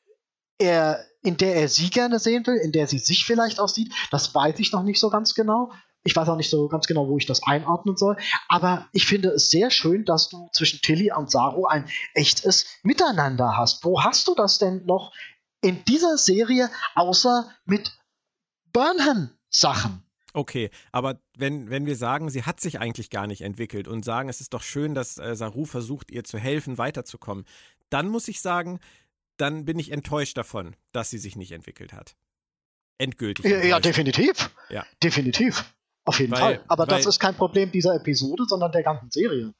er, in der er sie gerne sehen will, in der sie sich vielleicht auch sieht. Das weiß ich noch nicht so ganz genau. Ich weiß auch nicht so ganz genau, wo ich das einordnen soll. Aber ich finde es sehr schön, dass du zwischen Tilly und Saru ein echtes Miteinander hast. Wo hast du das denn noch in dieser Serie, außer mit Burnham-Sachen? Okay, aber wenn, wenn wir sagen, sie hat sich eigentlich gar nicht entwickelt und sagen, es ist doch schön, dass äh, Saru versucht, ihr zu helfen, weiterzukommen, dann muss ich sagen, dann bin ich enttäuscht davon, dass sie sich nicht entwickelt hat. Endgültig. Ja, ja definitiv. Ja. Definitiv. Auf jeden weil, Fall. Aber das ist kein Problem dieser Episode, sondern der ganzen Serie.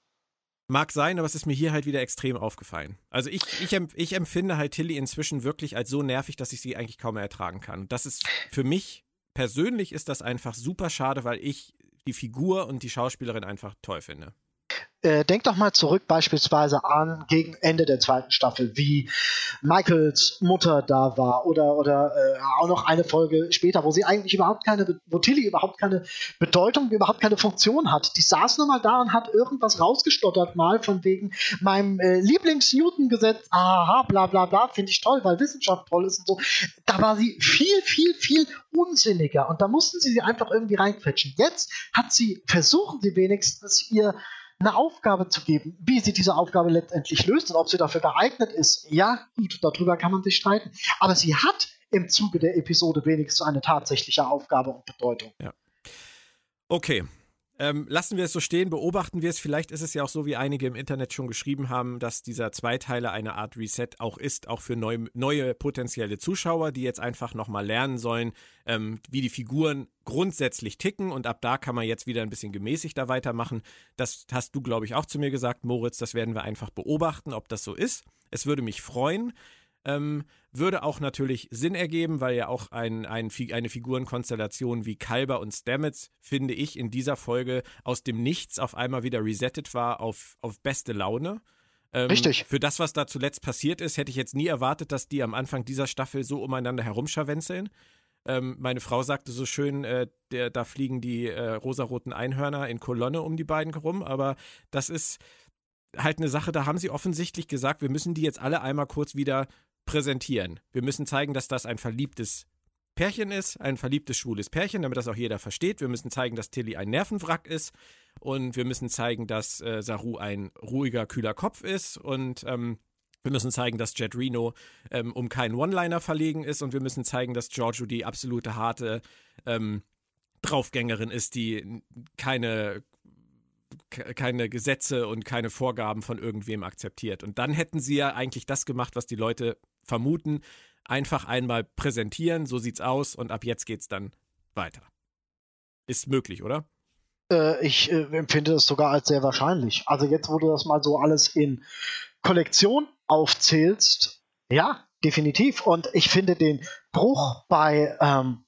Mag sein, aber es ist mir hier halt wieder extrem aufgefallen. Also ich, ich, ich empfinde halt Tilly inzwischen wirklich als so nervig, dass ich sie eigentlich kaum mehr ertragen kann. Und das ist für mich persönlich ist das einfach super schade, weil ich die Figur und die Schauspielerin einfach toll finde. Äh, denk doch mal zurück beispielsweise an gegen Ende der zweiten Staffel, wie Michaels Mutter da war oder oder äh, auch noch eine Folge später, wo sie eigentlich überhaupt keine, wo Tilly überhaupt keine Bedeutung, überhaupt keine Funktion hat. Die saß nur mal da und hat irgendwas rausgestottert mal von wegen meinem äh, Lieblings-Newton-Gesetz, aha, bla bla bla, finde ich toll, weil Wissenschaft toll ist und so. Da war sie viel, viel, viel unsinniger und da mussten sie sie einfach irgendwie reinquetschen. Jetzt hat sie, versuchen sie wenigstens ihr eine Aufgabe zu geben. Wie sie diese Aufgabe letztendlich löst und ob sie dafür geeignet ist, ja, gut, darüber kann man sich streiten. Aber sie hat im Zuge der Episode wenigstens eine tatsächliche Aufgabe und Bedeutung. Ja. Okay, ähm, lassen wir es so stehen, beobachten wir es. Vielleicht ist es ja auch so, wie einige im Internet schon geschrieben haben, dass dieser Zweiteiler eine Art Reset auch ist, auch für neu, neue potenzielle Zuschauer, die jetzt einfach nochmal lernen sollen, ähm, wie die Figuren grundsätzlich ticken. Und ab da kann man jetzt wieder ein bisschen gemäßigter weitermachen. Das hast du, glaube ich, auch zu mir gesagt, Moritz. Das werden wir einfach beobachten, ob das so ist. Es würde mich freuen. Ähm, würde auch natürlich Sinn ergeben, weil ja auch ein, ein, eine Figurenkonstellation wie Kalber und Stamets, finde ich, in dieser Folge aus dem Nichts auf einmal wieder resettet war auf, auf beste Laune. Ähm, Richtig. Für das, was da zuletzt passiert ist, hätte ich jetzt nie erwartet, dass die am Anfang dieser Staffel so umeinander herumscharwenzeln. Ähm, meine Frau sagte so schön, äh, der, da fliegen die äh, rosaroten Einhörner in Kolonne um die beiden rum, aber das ist halt eine Sache, da haben sie offensichtlich gesagt, wir müssen die jetzt alle einmal kurz wieder präsentieren. Wir müssen zeigen, dass das ein verliebtes Pärchen ist, ein verliebtes schwules Pärchen, damit das auch jeder versteht. Wir müssen zeigen, dass Tilly ein Nervenwrack ist und wir müssen zeigen, dass äh, Saru ein ruhiger, kühler Kopf ist und ähm, wir müssen zeigen, dass Jet Reno ähm, um keinen One-Liner verlegen ist und wir müssen zeigen, dass Giorgio die absolute harte ähm, Draufgängerin ist, die keine keine Gesetze und keine Vorgaben von irgendwem akzeptiert. Und dann hätten sie ja eigentlich das gemacht, was die Leute vermuten, einfach einmal präsentieren, so sieht's aus und ab jetzt geht's dann weiter. Ist möglich, oder? Äh, ich äh, empfinde das sogar als sehr wahrscheinlich. Also jetzt, wo du das mal so alles in Kollektion aufzählst, ja, definitiv. Und ich finde den Bruch bei ähm,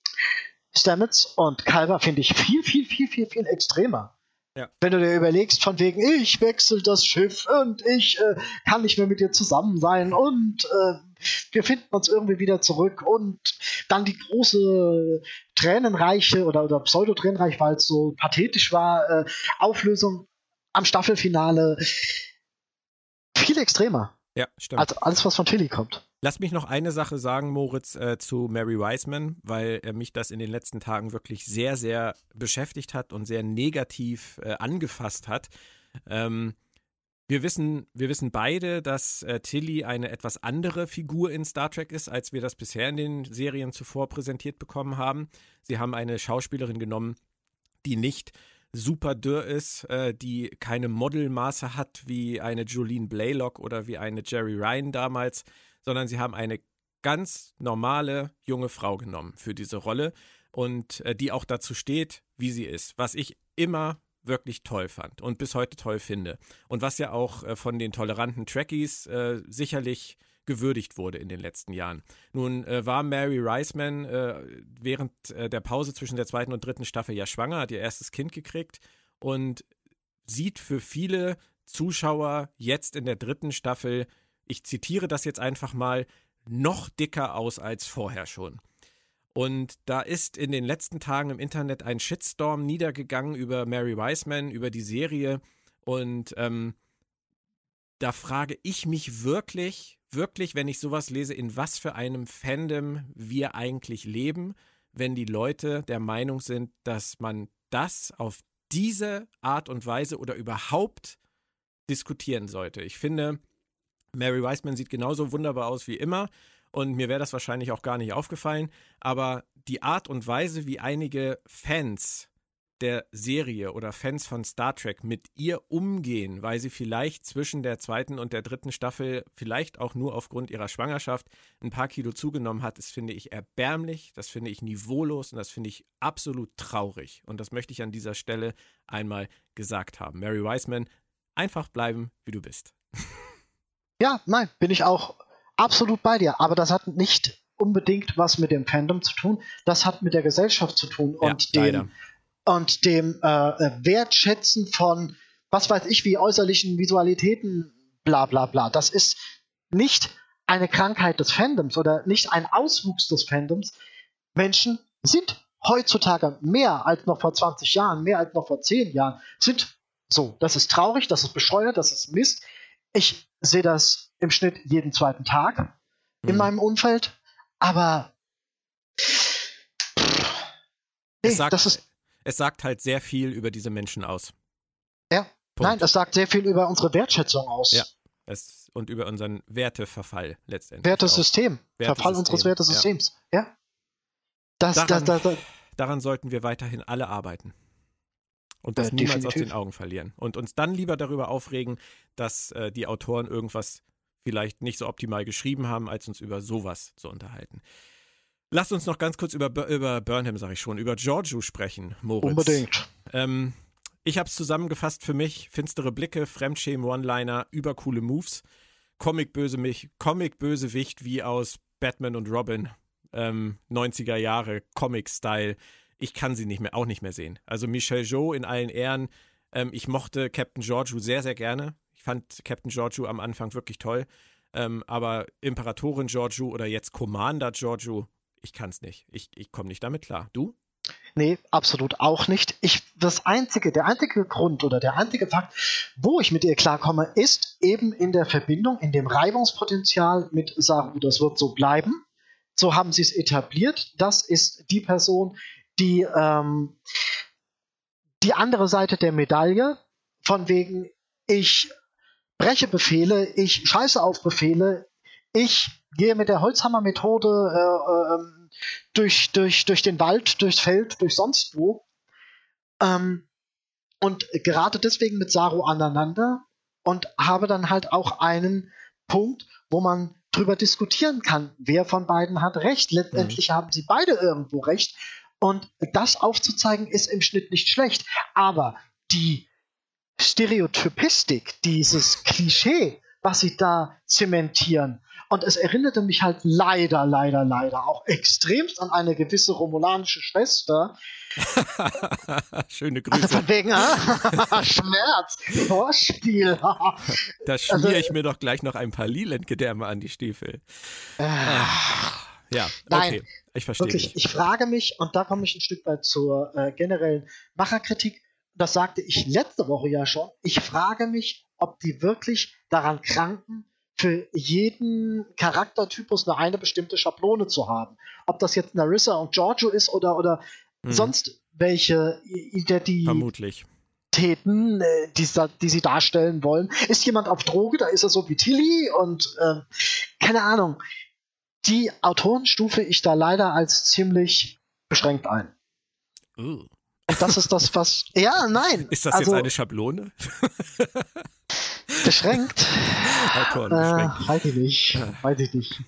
Stamets und Kalber finde ich viel, viel, viel, viel, viel extremer. Ja. Wenn du dir überlegst, von wegen, ich wechsle das Schiff und ich äh, kann nicht mehr mit dir zusammen sein und äh, wir finden uns irgendwie wieder zurück und dann die große tränenreiche oder, oder pseudo-tränenreich, weil es so pathetisch war, äh, Auflösung am Staffelfinale viel extremer. Ja, stimmt. Also alles, was von Tilly kommt. Lass mich noch eine Sache sagen, Moritz, äh, zu Mary Wiseman, weil äh, mich das in den letzten Tagen wirklich sehr, sehr beschäftigt hat und sehr negativ äh, angefasst hat. Ähm, wir wissen, wir wissen beide, dass äh, Tilly eine etwas andere Figur in Star Trek ist, als wir das bisher in den Serien zuvor präsentiert bekommen haben. Sie haben eine Schauspielerin genommen, die nicht super dürr ist, äh, die keine Modelmaße hat wie eine Jolene Blaylock oder wie eine Jerry Ryan damals, sondern sie haben eine ganz normale junge Frau genommen für diese Rolle und äh, die auch dazu steht, wie sie ist, was ich immer wirklich toll fand und bis heute toll finde und was ja auch äh, von den toleranten Trekkies äh, sicherlich gewürdigt wurde in den letzten Jahren. Nun äh, war Mary Riceman äh, während äh, der Pause zwischen der zweiten und dritten Staffel ja schwanger, hat ihr erstes Kind gekriegt und sieht für viele Zuschauer jetzt in der dritten Staffel ich zitiere das jetzt einfach mal, noch dicker aus als vorher schon. Und da ist in den letzten Tagen im Internet ein Shitstorm niedergegangen über Mary Wiseman, über die Serie. Und ähm, da frage ich mich wirklich, wirklich, wenn ich sowas lese, in was für einem Fandom wir eigentlich leben, wenn die Leute der Meinung sind, dass man das auf diese Art und Weise oder überhaupt diskutieren sollte. Ich finde, Mary Wiseman sieht genauso wunderbar aus wie immer und mir wäre das wahrscheinlich auch gar nicht aufgefallen, aber die Art und Weise, wie einige Fans der Serie oder Fans von Star Trek mit ihr umgehen, weil sie vielleicht zwischen der zweiten und der dritten Staffel, vielleicht auch nur aufgrund ihrer Schwangerschaft, ein paar Kilo zugenommen hat, das finde ich erbärmlich, das finde ich niveaulos und das finde ich absolut traurig. Und das möchte ich an dieser Stelle einmal gesagt haben. Mary Wiseman, einfach bleiben, wie du bist. Ja, nein, bin ich auch absolut bei dir. Aber das hat nicht unbedingt was mit dem Fandom zu tun. Das hat mit der Gesellschaft zu tun und ja, dem und dem äh, Wertschätzen von was weiß ich wie äußerlichen Visualitäten, bla bla bla. Das ist nicht eine Krankheit des Fandoms oder nicht ein Auswuchs des Fandoms. Menschen sind heutzutage mehr als noch vor 20 Jahren, mehr als noch vor 10 Jahren, sind so. Das ist traurig, das ist bescheuert, das ist Mist. Ich sehe das im Schnitt jeden zweiten Tag in mhm. meinem Umfeld, aber nee, sagt, das ist es sagt halt sehr viel über diese Menschen aus. Ja. Punkt. Nein, das sagt sehr viel über unsere Wertschätzung aus. Ja. Es, und über unseren Werteverfall letztendlich. Wertesystem. Wertesystem. Verfall unseres Wertesystems. Ja. ja. Das, daran, das, das, daran sollten wir weiterhin alle arbeiten. Und das äh, niemals aus den Augen verlieren. Und uns dann lieber darüber aufregen, dass äh, die Autoren irgendwas vielleicht nicht so optimal geschrieben haben, als uns über sowas zu unterhalten. Lass uns noch ganz kurz über, über Burnham, sage ich schon, über Giorgio sprechen, Moritz. Unbedingt. Ähm, ich habe es zusammengefasst für mich: finstere Blicke, Fremdschämen, One-Liner, übercoole Moves, Comic-Bösewicht Comic wie aus Batman und Robin, ähm, 90er Jahre, Comic-Style. Ich kann sie nicht mehr, auch nicht mehr sehen. Also Michelle Jo in allen Ehren. Ähm, ich mochte Captain Giorgio sehr, sehr gerne. Ich fand Captain Giorgio am Anfang wirklich toll. Ähm, aber Imperatorin Giorgio oder jetzt Commander Giorgio, ich kann es nicht. Ich, ich komme nicht damit klar. Du? Nee, absolut auch nicht. Ich, das einzige, der einzige Grund oder der einzige Fakt, wo ich mit ihr klarkomme, ist eben in der Verbindung, in dem Reibungspotenzial mit Saru. Das wird so bleiben. So haben sie es etabliert. Das ist die Person, die ähm, die andere Seite der Medaille, von wegen, ich breche Befehle, ich scheiße auf Befehle, ich gehe mit der Holzhammer-Methode äh, äh, durch, durch, durch den Wald, durchs Feld, durch sonst wo. Ähm, und gerate deswegen mit Saru aneinander und habe dann halt auch einen Punkt, wo man drüber diskutieren kann, wer von beiden hat recht. Letztendlich mhm. haben sie beide irgendwo recht. Und das aufzuzeigen ist im Schnitt nicht schlecht. Aber die Stereotypistik, dieses Klischee, was sie da zementieren, und es erinnerte mich halt leider, leider, leider auch extremst an eine gewisse romulanische Schwester. Schöne Grüße. Also von wegen, ah, Schmerz, Vorspiel. da schmiere also, ich mir doch gleich noch ein paar Lilendgedärme an die Stiefel. Äh, ja, okay. Nein, ich verstehe. Wirklich, ich frage mich, und da komme ich ein Stück weit zur äh, generellen Macherkritik, das sagte ich letzte Woche ja schon, ich frage mich, ob die wirklich daran kranken, für jeden Charaktertypus eine, eine bestimmte Schablone zu haben. Ob das jetzt Narissa und Giorgio ist oder, oder mhm. sonst welche Identitäten. Vermutlich. Täten, äh, die, die, sie darstellen wollen. Ist jemand auf Droge, da ist er so wie Tilly und äh, keine Ahnung. Die Autoren stufe ich da leider als ziemlich beschränkt ein. Uh. Und das ist das, was. Ja, nein. Ist das also, jetzt eine Schablone? beschränkt. Autoren beschränkt. Äh, weiß ich nicht. Weiß ich nicht.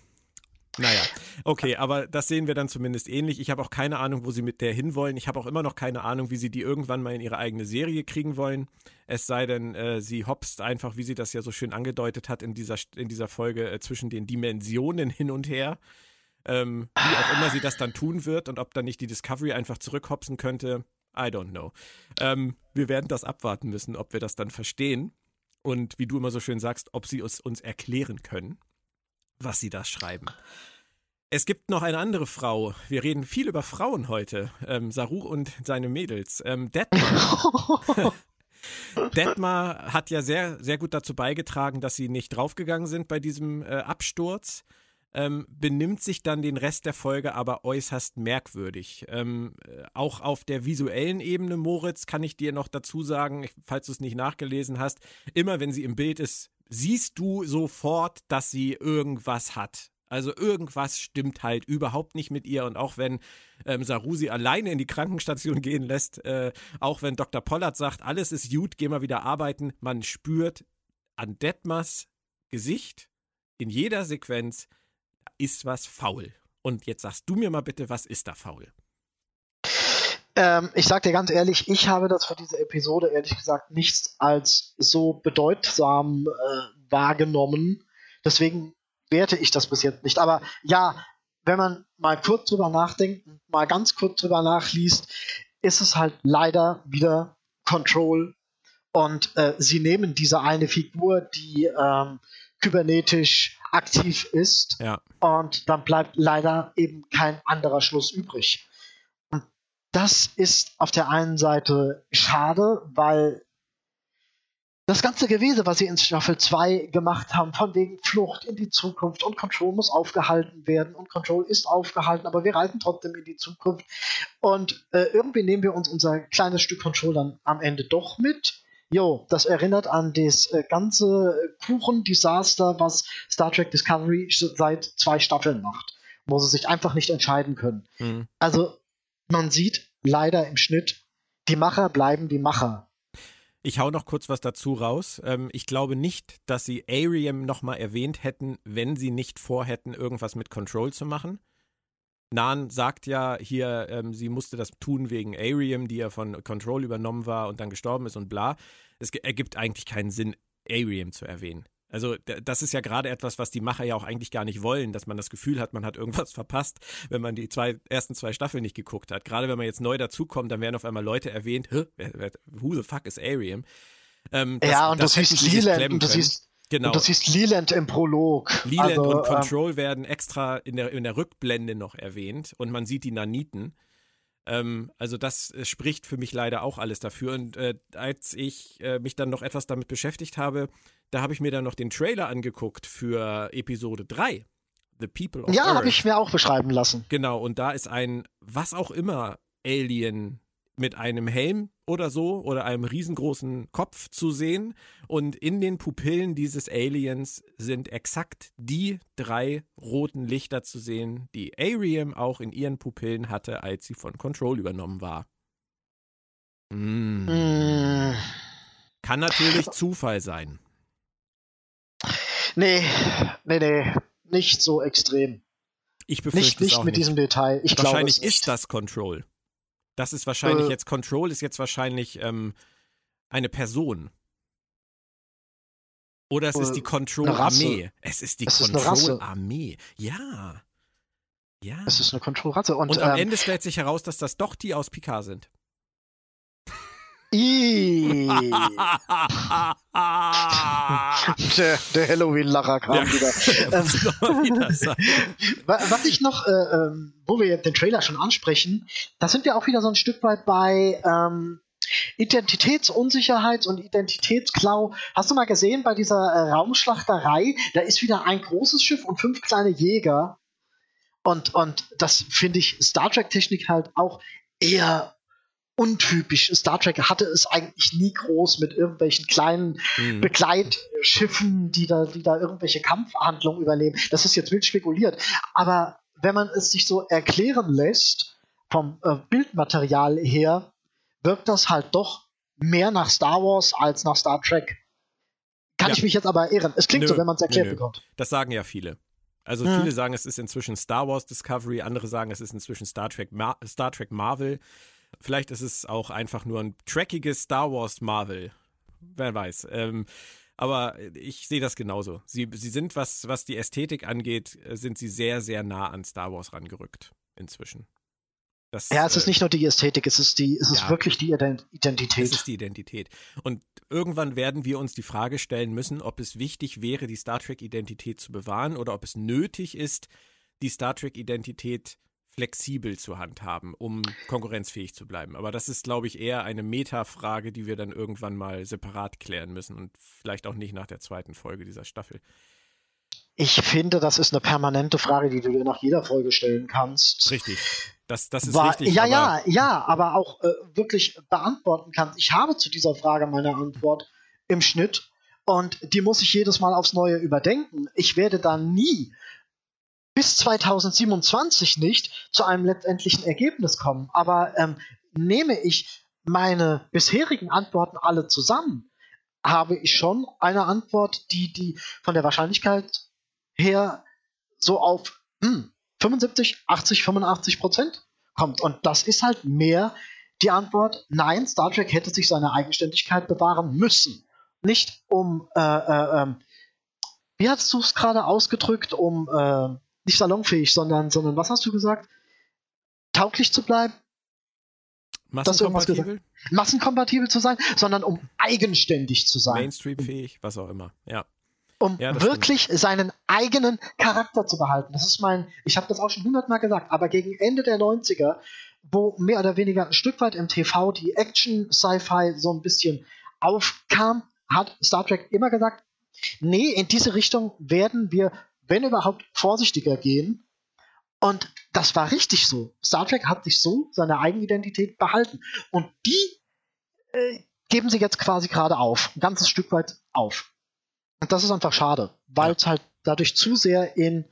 Naja, okay, aber das sehen wir dann zumindest ähnlich. Ich habe auch keine Ahnung, wo sie mit der hinwollen. Ich habe auch immer noch keine Ahnung, wie sie die irgendwann mal in ihre eigene Serie kriegen wollen. Es sei denn, äh, sie hopst einfach, wie sie das ja so schön angedeutet hat in dieser, in dieser Folge, äh, zwischen den Dimensionen hin und her. Ähm, wie auch immer sie das dann tun wird und ob dann nicht die Discovery einfach zurückhopsen könnte, I don't know. Ähm, wir werden das abwarten müssen, ob wir das dann verstehen. Und wie du immer so schön sagst, ob sie es uns erklären können, was sie da schreiben. Es gibt noch eine andere Frau. Wir reden viel über Frauen heute. Ähm, Saru und seine Mädels. Ähm, Detmar. Detmar hat ja sehr, sehr gut dazu beigetragen, dass sie nicht draufgegangen sind bei diesem äh, Absturz. Ähm, benimmt sich dann den Rest der Folge aber äußerst merkwürdig. Ähm, äh, auch auf der visuellen Ebene, Moritz, kann ich dir noch dazu sagen, falls du es nicht nachgelesen hast, immer wenn sie im Bild ist, siehst du sofort, dass sie irgendwas hat. Also irgendwas stimmt halt überhaupt nicht mit ihr. Und auch wenn ähm, Sarusi alleine in die Krankenstation gehen lässt, äh, auch wenn Dr. Pollard sagt, alles ist gut, geh mal wieder arbeiten, man spürt an Detmers Gesicht in jeder Sequenz, ist was faul. Und jetzt sagst du mir mal bitte, was ist da faul? Ähm, ich sag dir ganz ehrlich, ich habe das für diese Episode ehrlich gesagt nichts als so bedeutsam äh, wahrgenommen. Deswegen werte ich das bis jetzt nicht. Aber ja, wenn man mal kurz drüber nachdenkt, mal ganz kurz drüber nachliest, ist es halt leider wieder Control. Und äh, sie nehmen diese eine Figur, die ähm, kybernetisch aktiv ist. Ja. Und dann bleibt leider eben kein anderer Schluss übrig. Und das ist auf der einen Seite schade, weil das ganze Gewese, was sie in Staffel 2 gemacht haben, von wegen Flucht in die Zukunft und Control muss aufgehalten werden und Control ist aufgehalten, aber wir reisen trotzdem in die Zukunft. Und äh, irgendwie nehmen wir uns unser kleines Stück Control dann am Ende doch mit. Jo, das erinnert an das äh, ganze Kuchendesaster, was Star Trek Discovery seit zwei Staffeln macht, wo sie sich einfach nicht entscheiden können. Mhm. Also man sieht leider im Schnitt, die Macher bleiben die Macher. Ich hau noch kurz was dazu raus. Ähm, ich glaube nicht, dass sie Ariam nochmal erwähnt hätten, wenn sie nicht vorhätten, irgendwas mit Control zu machen. Nan sagt ja hier, ähm, sie musste das tun wegen Ariam, die ja von Control übernommen war und dann gestorben ist und bla. Es ergibt eigentlich keinen Sinn, Ariam zu erwähnen. Also das ist ja gerade etwas, was die Macher ja auch eigentlich gar nicht wollen, dass man das Gefühl hat, man hat irgendwas verpasst, wenn man die zwei, ersten zwei Staffeln nicht geguckt hat. Gerade wenn man jetzt neu dazukommt, dann werden auf einmal Leute erwähnt, who the fuck is Ariam? Ähm, das, ja, und das, das siehst Leland, und das siehst Genau. Und das hieß Leland im Prolog. Leland also, und ähm, Control ähm, werden extra in der, in der Rückblende noch erwähnt und man sieht die Naniten. Ähm, also das äh, spricht für mich leider auch alles dafür. Und äh, als ich äh, mich dann noch etwas damit beschäftigt habe, da habe ich mir dann noch den Trailer angeguckt für Episode 3. The People of Ja, habe ich mir auch beschreiben lassen. Genau, und da ist ein, was auch immer, Alien mit einem Helm oder so oder einem riesengroßen Kopf zu sehen. Und in den Pupillen dieses Aliens sind exakt die drei roten Lichter zu sehen, die Ariam auch in ihren Pupillen hatte, als sie von Control übernommen war. Mm. Mm. Kann natürlich Zufall sein. Nee, nee, nee, nicht so extrem. Ich befürchte nicht, nicht mit nicht. diesem Detail. Ich Wahrscheinlich glaube, ist das Control. Das ist wahrscheinlich äh, jetzt Control ist jetzt wahrscheinlich ähm, eine Person. Oder es ist die Control-Armee. Es ist die Control-Armee. Ja. Ja. Es ist eine Control-Rasse. Und, Und am ähm, Ende stellt sich heraus, dass das doch die aus Picard sind. der, der Halloween-Lacher kam ja, wieder. Was ich noch, äh, ähm, wo wir den Trailer schon ansprechen, da sind wir auch wieder so ein Stück weit bei ähm, Identitätsunsicherheit und Identitätsklau. Hast du mal gesehen bei dieser äh, Raumschlachterei? Da ist wieder ein großes Schiff und fünf kleine Jäger. Und, und das finde ich Star Trek-Technik halt auch eher untypisch. Star Trek hatte es eigentlich nie groß mit irgendwelchen kleinen mhm. Begleitschiffen, die da, die da irgendwelche Kampfhandlungen übernehmen. Das ist jetzt wild spekuliert. Aber wenn man es sich so erklären lässt, vom äh, Bildmaterial her, wirkt das halt doch mehr nach Star Wars als nach Star Trek. Kann ja. ich mich jetzt aber irren. Es klingt nö, so, wenn man es erklärt nö, nö. bekommt. Das sagen ja viele. Also hm. viele sagen, es ist inzwischen Star Wars Discovery, andere sagen, es ist inzwischen Star Trek, Mar Star Trek Marvel. Vielleicht ist es auch einfach nur ein trackiges Star Wars Marvel. Wer weiß. Ähm, aber ich sehe das genauso. Sie, sie sind, was, was die Ästhetik angeht, sind sie sehr, sehr nah an Star Wars rangerückt inzwischen. Das, ja, es ist äh, nicht nur die Ästhetik, es ist die, es ist ja, wirklich die Identität. Es ist die Identität. Und irgendwann werden wir uns die Frage stellen müssen, ob es wichtig wäre, die Star Trek-Identität zu bewahren oder ob es nötig ist, die Star Trek-Identität flexibel zu handhaben, um konkurrenzfähig zu bleiben. Aber das ist, glaube ich, eher eine Metafrage, die wir dann irgendwann mal separat klären müssen und vielleicht auch nicht nach der zweiten Folge dieser Staffel. Ich finde, das ist eine permanente Frage, die du dir nach jeder Folge stellen kannst. Richtig. Das, das ist War, richtig. Ja, ja, ja, aber auch äh, wirklich beantworten kannst. Ich habe zu dieser Frage meine Antwort im Schnitt und die muss ich jedes Mal aufs Neue überdenken. Ich werde da nie bis 2027 nicht zu einem letztendlichen Ergebnis kommen. Aber ähm, nehme ich meine bisherigen Antworten alle zusammen, habe ich schon eine Antwort, die, die von der Wahrscheinlichkeit her so auf hm, 75, 80, 85 Prozent kommt. Und das ist halt mehr die Antwort, nein, Star Trek hätte sich seine Eigenständigkeit bewahren müssen. Nicht um, äh, äh, äh, wie hast du es gerade ausgedrückt, um äh, nicht salonfähig, sondern, sondern was hast du gesagt? Tauglich zu bleiben? Massenkompatibel? Massenkompatibel zu sein, sondern um eigenständig zu sein. Mainstream-fähig, was auch immer, ja. Um ja, wirklich stimmt. seinen eigenen Charakter zu behalten. Das ist mein, ich habe das auch schon hundertmal gesagt, aber gegen Ende der 90er, wo mehr oder weniger ein Stück weit im TV die Action-Sci-Fi so ein bisschen aufkam, hat Star Trek immer gesagt, nee, in diese Richtung werden wir wenn überhaupt, vorsichtiger gehen. Und das war richtig so. Star Trek hat sich so seine Eigenidentität behalten. Und die äh, geben sie jetzt quasi gerade auf. Ein ganzes Stück weit auf. Und das ist einfach schade, weil es halt dadurch zu sehr in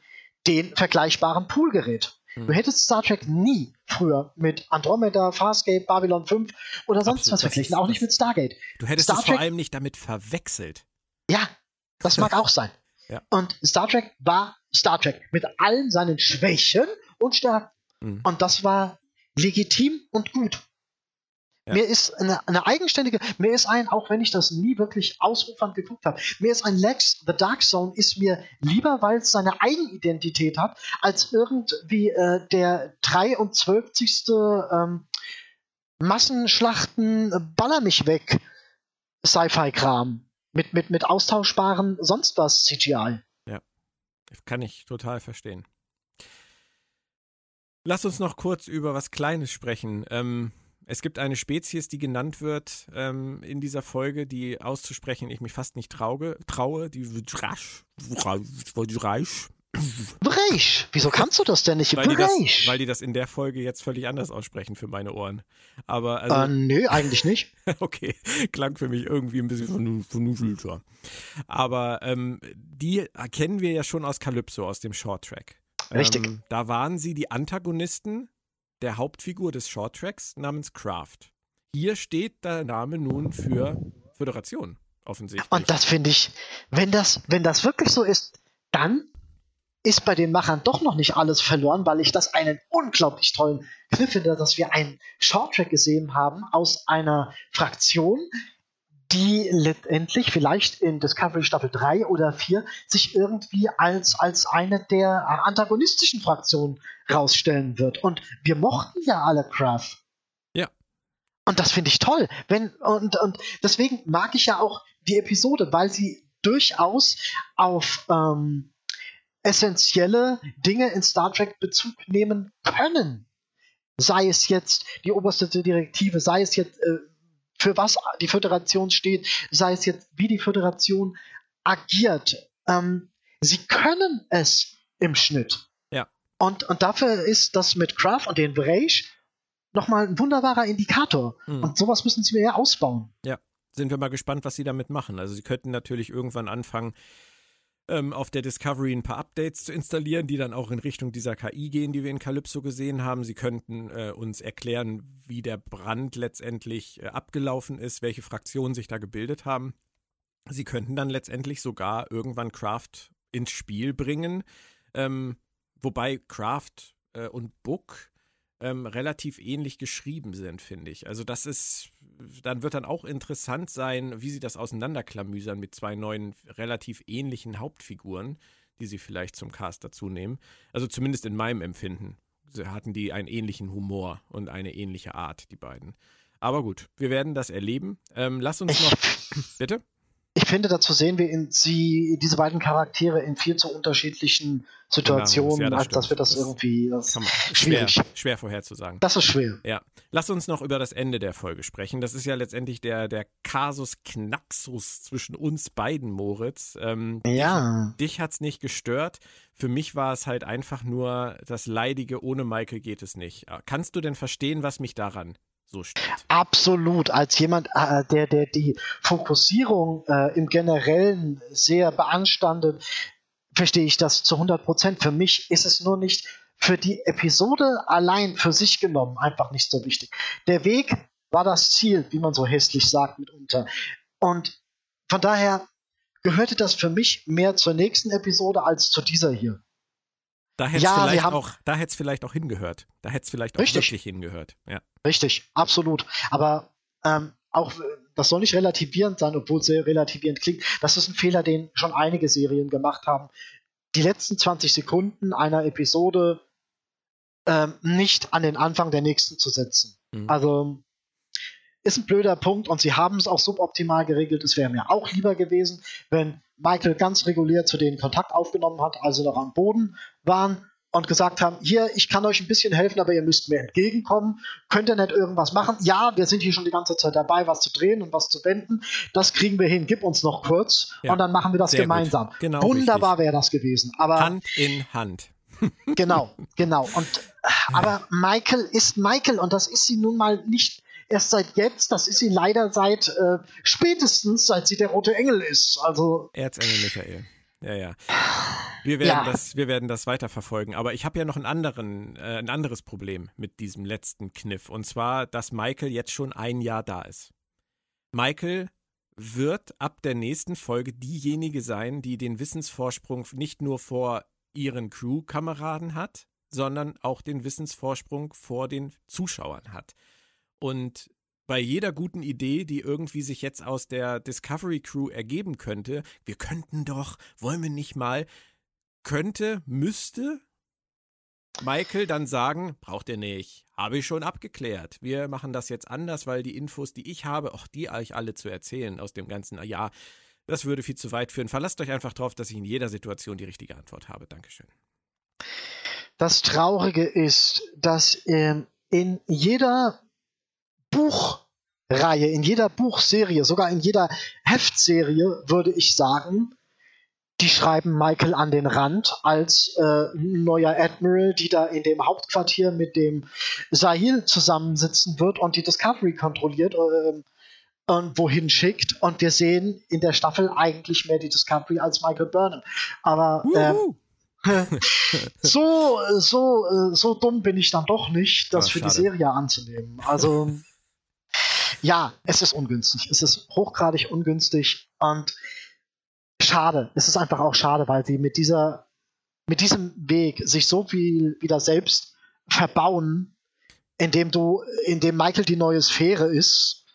den vergleichbaren Pool gerät. Hm. Du hättest Star Trek nie früher mit Andromeda, Farscape, Babylon 5 oder sonst Absolut, was verglichen, auch nicht mit Stargate. Du hättest Star es vor allem nicht damit verwechselt. Ja, das mag auch sein. Ja. Und Star Trek war Star Trek mit allen seinen Schwächen und Stärken. Mhm. Und das war legitim und gut. Ja. Mir ist eine, eine, eigenständige, mir ist ein, auch wenn ich das nie wirklich ausufernd geguckt habe, mir ist ein Lex, The Dark Zone, ist mir lieber, weil es seine Eigenidentität hat, als irgendwie äh, der 23. Ähm, Massenschlachten, baller mich weg, Sci-Fi-Kram mit, mit, mit austauschbaren sonst was CGI. Ja, kann ich total verstehen. Lass uns noch kurz über was Kleines sprechen. Ähm, es gibt eine Spezies, die genannt wird ähm, in dieser Folge, die auszusprechen ich mich fast nicht traue, traue die Vrasch, Vrasch, Breich. Wieso kannst du das denn nicht? Weil die das, weil die das in der Folge jetzt völlig anders aussprechen für meine Ohren. Aber also, äh, nö, eigentlich nicht. okay, klang für mich irgendwie ein bisschen vernünftiger. Aber ähm, die kennen wir ja schon aus Calypso, aus dem Short Track. Richtig. Ähm, da waren sie die Antagonisten der Hauptfigur des Short Tracks namens Craft. Hier steht der Name nun für Föderation, offensichtlich. Und das finde ich, wenn das, wenn das wirklich so ist, dann ist bei den Machern doch noch nicht alles verloren, weil ich das einen unglaublich tollen Kniff finde, dass wir einen Shorttrack gesehen haben aus einer Fraktion, die letztendlich vielleicht in Discovery Staffel 3 oder 4 sich irgendwie als, als eine der antagonistischen Fraktionen rausstellen wird. Und wir mochten ja alle Craft. Ja. Und das finde ich toll. Wenn, und, und deswegen mag ich ja auch die Episode, weil sie durchaus auf ähm, essentielle Dinge in Star Trek Bezug nehmen können. Sei es jetzt die oberste Direktive, sei es jetzt äh, für was die Föderation steht, sei es jetzt wie die Föderation agiert. Ähm, sie können es im Schnitt. Ja. Und, und dafür ist das mit Kraft und den Breach nochmal ein wunderbarer Indikator. Mhm. Und sowas müssen sie ja ausbauen. Ja, sind wir mal gespannt, was sie damit machen. Also sie könnten natürlich irgendwann anfangen, ähm, auf der Discovery ein paar Updates zu installieren, die dann auch in Richtung dieser KI gehen, die wir in Calypso gesehen haben. Sie könnten äh, uns erklären, wie der Brand letztendlich äh, abgelaufen ist, welche Fraktionen sich da gebildet haben. Sie könnten dann letztendlich sogar irgendwann Craft ins Spiel bringen, ähm, wobei Craft äh, und Book ähm, relativ ähnlich geschrieben sind, finde ich. Also das ist, dann wird dann auch interessant sein, wie sie das auseinanderklamüsern mit zwei neuen, relativ ähnlichen Hauptfiguren, die sie vielleicht zum Cast dazu nehmen. Also zumindest in meinem Empfinden hatten die einen ähnlichen Humor und eine ähnliche Art, die beiden. Aber gut, wir werden das erleben. Ähm, lass uns noch. Bitte? Ich finde, dazu sehen wir in sie, diese beiden Charaktere in viel zu unterschiedlichen Situationen, genau, ja, das als dass wir das, das irgendwie. Das schwer, schwer vorherzusagen. Das ist schwer. Ja. Lass uns noch über das Ende der Folge sprechen. Das ist ja letztendlich der, der Kasus Knaxus zwischen uns beiden, Moritz. Ähm, ja. Dich, dich hat es nicht gestört. Für mich war es halt einfach nur das Leidige, ohne Michael geht es nicht. Kannst du denn verstehen, was mich daran so steht. Absolut. Als jemand, äh, der, der die Fokussierung äh, im Generellen sehr beanstandet, verstehe ich das zu 100 Prozent. Für mich ist es nur nicht für die Episode allein für sich genommen einfach nicht so wichtig. Der Weg war das Ziel, wie man so hässlich sagt mitunter. Und von daher gehörte das für mich mehr zur nächsten Episode als zu dieser hier. Da hätte es ja, vielleicht, auch, vielleicht auch hingehört. Da hätte es vielleicht auch richtig. wirklich hingehört. Ja. Richtig, absolut. Aber ähm, auch das soll nicht relativierend sein, obwohl es sehr relativierend klingt. Das ist ein Fehler, den schon einige Serien gemacht haben. Die letzten 20 Sekunden einer Episode ähm, nicht an den Anfang der nächsten zu setzen. Mhm. Also ist ein blöder Punkt und sie haben es auch suboptimal geregelt. Es wäre mir auch lieber gewesen, wenn Michael ganz regulär zu denen Kontakt aufgenommen hat, also noch am Boden waren und gesagt haben, hier, ich kann euch ein bisschen helfen, aber ihr müsst mir entgegenkommen. Könnt ihr nicht irgendwas machen? Ja, wir sind hier schon die ganze Zeit dabei, was zu drehen und was zu wenden. Das kriegen wir hin. Gib uns noch kurz ja, und dann machen wir das gemeinsam. Genau Wunderbar wäre das gewesen. Aber Hand in Hand. genau, genau. Und aber Michael ist Michael und das ist sie nun mal nicht erst seit jetzt, das ist sie leider seit äh, spätestens, seit sie der rote Engel ist. Also Erzengel Michael. Ja, ja. Wir werden, ja. Das, wir werden das weiterverfolgen. Aber ich habe ja noch einen anderen, äh, ein anderes Problem mit diesem letzten Kniff. Und zwar, dass Michael jetzt schon ein Jahr da ist. Michael wird ab der nächsten Folge diejenige sein, die den Wissensvorsprung nicht nur vor ihren Crew-Kameraden hat, sondern auch den Wissensvorsprung vor den Zuschauern hat. Und bei jeder guten Idee, die irgendwie sich jetzt aus der Discovery Crew ergeben könnte, wir könnten doch, wollen wir nicht mal, könnte, müsste Michael dann sagen, braucht ihr nicht, habe ich schon abgeklärt. Wir machen das jetzt anders, weil die Infos, die ich habe, auch die euch alle zu erzählen aus dem ganzen Jahr, das würde viel zu weit führen. Verlasst euch einfach darauf, dass ich in jeder Situation die richtige Antwort habe. Dankeschön. Das Traurige ist, dass ähm, in jeder Buchreihe, in jeder Buchserie, sogar in jeder Heftserie, würde ich sagen, die schreiben Michael an den Rand als äh, neuer Admiral, die da in dem Hauptquartier mit dem Sahil zusammensitzen wird und die Discovery kontrolliert äh, und wohin schickt. Und wir sehen in der Staffel eigentlich mehr die Discovery als Michael Burnham. Aber äh, so, so, äh, so dumm bin ich dann doch nicht, das oh, für die Serie anzunehmen. Also ja, es ist ungünstig. Es ist hochgradig ungünstig und schade. Es ist einfach auch schade, weil sie mit dieser, mit diesem Weg sich so viel wieder selbst verbauen, indem du, indem Michael die neue Sphäre ist.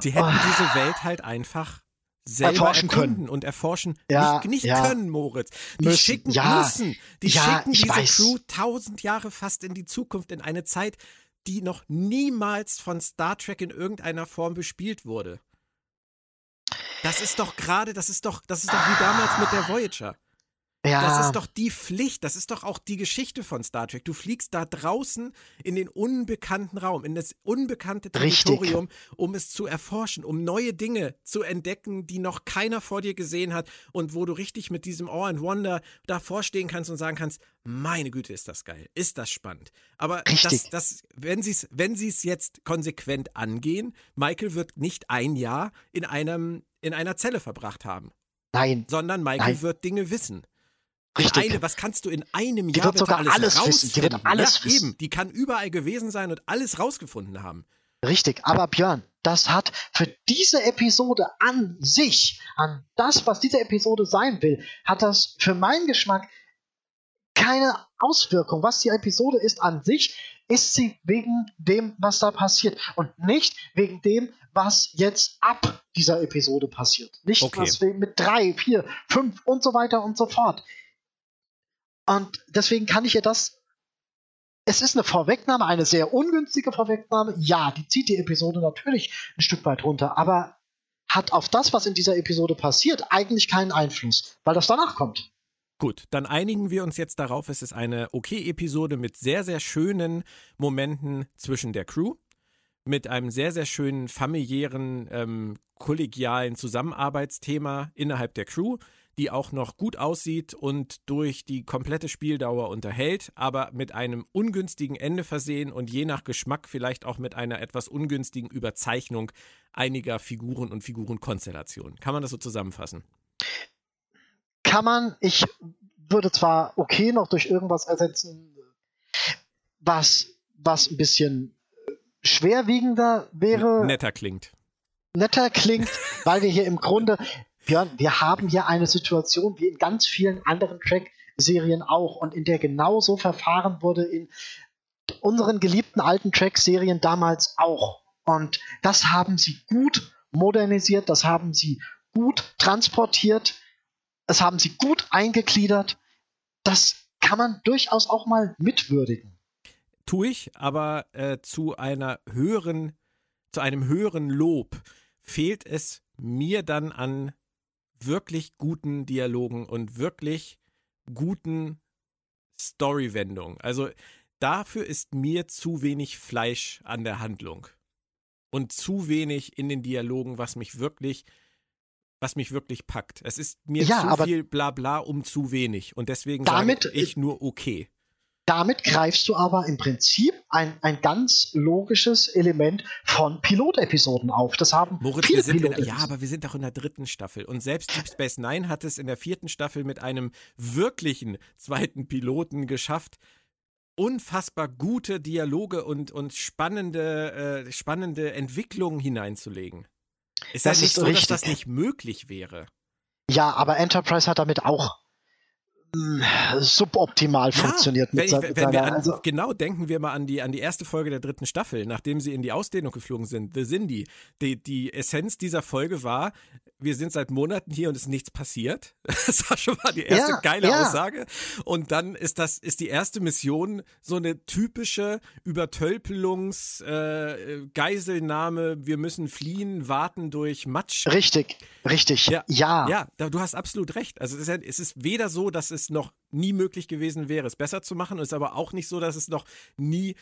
Sie hätten oh. diese Welt halt einfach selber erforschen können und erforschen ja, nicht, nicht ja. können, Moritz. Die müssen, schicken ja, müssen. Die schicken diese weiß. Crew tausend Jahre fast in die Zukunft, in eine Zeit, die noch niemals von Star Trek in irgendeiner Form bespielt wurde. Das ist doch gerade, das ist doch, das ist doch wie damals mit der Voyager. Ja. Das ist doch die Pflicht, das ist doch auch die Geschichte von Star Trek. Du fliegst da draußen in den unbekannten Raum, in das unbekannte Territorium, Richtig. um es zu erforschen, um neue Dinge zu entdecken, die noch keiner vor dir gesehen hat und wo du richtig mit diesem Awe and Wonder davor stehen kannst und sagen kannst, meine Güte, ist das geil, ist das spannend. Aber das, das, wenn sie es wenn jetzt konsequent angehen, Michael wird nicht ein Jahr in einem in einer Zelle verbracht haben. Nein. Sondern Michael Nein. wird Dinge wissen. Richtig. Eine, was kannst du in einem die Jahr wird sogar alles, alles wissen. Die wird alles ja, wissen. Eben, die kann überall gewesen sein und alles rausgefunden haben. Richtig, aber Björn, das hat für diese Episode an sich, an das, was diese Episode sein will, hat das für meinen Geschmack keine Auswirkung. Was die Episode ist an sich, ist sie wegen dem, was da passiert und nicht wegen dem, was jetzt ab dieser Episode passiert. Nicht okay. was mit drei, vier, fünf und so weiter und so fort. Und deswegen kann ich ihr das. Es ist eine Vorwegnahme, eine sehr ungünstige Vorwegnahme. Ja, die zieht die Episode natürlich ein Stück weit runter, aber hat auf das, was in dieser Episode passiert, eigentlich keinen Einfluss, weil das danach kommt. Gut, dann einigen wir uns jetzt darauf, es ist eine okay Episode mit sehr, sehr schönen Momenten zwischen der Crew, mit einem sehr, sehr schönen familiären, ähm, kollegialen Zusammenarbeitsthema innerhalb der Crew, die auch noch gut aussieht und durch die komplette Spieldauer unterhält, aber mit einem ungünstigen Ende versehen und je nach Geschmack vielleicht auch mit einer etwas ungünstigen Überzeichnung einiger Figuren und Figurenkonstellationen. Kann man das so zusammenfassen? Kann man. Ich würde zwar okay noch durch irgendwas ersetzen, was, was ein bisschen schwerwiegender wäre. Netter klingt. Netter klingt, weil wir hier im Grunde Björn, wir haben hier eine Situation wie in ganz vielen anderen Track-Serien auch und in der genauso verfahren wurde in unseren geliebten alten Track-Serien damals auch. Und das haben sie gut modernisiert, das haben sie gut transportiert, das haben sie gut eingegliedert. Das kann man durchaus auch mal mitwürdigen. Tue ich, aber äh, zu einer höheren, zu einem höheren Lob fehlt es mir dann an wirklich guten Dialogen und wirklich guten Storywendungen. Also dafür ist mir zu wenig Fleisch an der Handlung und zu wenig in den Dialogen, was mich wirklich was mich wirklich packt. Es ist mir ja, zu viel Blabla um zu wenig und deswegen damit, sage ich nur okay. Damit greifst du aber im Prinzip ein, ein ganz logisches Element von Pilotepisoden auf. Das haben Moritz, viele wir in, Ja, aber wir sind doch in der dritten Staffel. Und selbst Deep Space Nine hat es in der vierten Staffel mit einem wirklichen zweiten Piloten geschafft, unfassbar gute Dialoge und, und spannende, äh, spannende Entwicklungen hineinzulegen. Ist das ja nicht so, richtig. dass das nicht möglich wäre. Ja, aber Enterprise hat damit auch suboptimal ja, funktioniert. Mit ich, wenn wir an, also genau denken wir mal an die, an die erste Folge der dritten Staffel, nachdem sie in die Ausdehnung geflogen sind, The Cindy. Die, die Essenz dieser Folge war, wir sind seit Monaten hier und es ist nichts passiert. Das war schon mal die erste ja, geile ja. Aussage. Und dann ist das, ist die erste Mission so eine typische Übertölpelungs, äh, Geiselnahme, wir müssen fliehen, warten durch Matsch. Richtig, richtig. Ja. Ja, ja du hast absolut recht. Also es ist, es ist weder so, dass es noch nie möglich gewesen wäre, es besser zu machen, es ist aber auch nicht so, dass es noch nie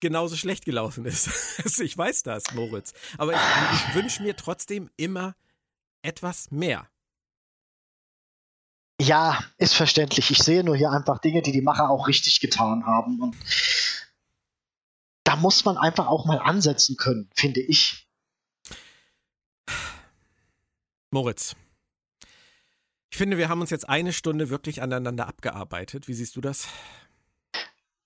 genauso schlecht gelaufen ist. ich weiß das, Moritz. Aber ich, ich wünsche mir trotzdem immer etwas mehr. Ja, ist verständlich. Ich sehe nur hier einfach Dinge, die die Macher auch richtig getan haben. Und da muss man einfach auch mal ansetzen können, finde ich. Moritz, ich finde, wir haben uns jetzt eine Stunde wirklich aneinander abgearbeitet. Wie siehst du das?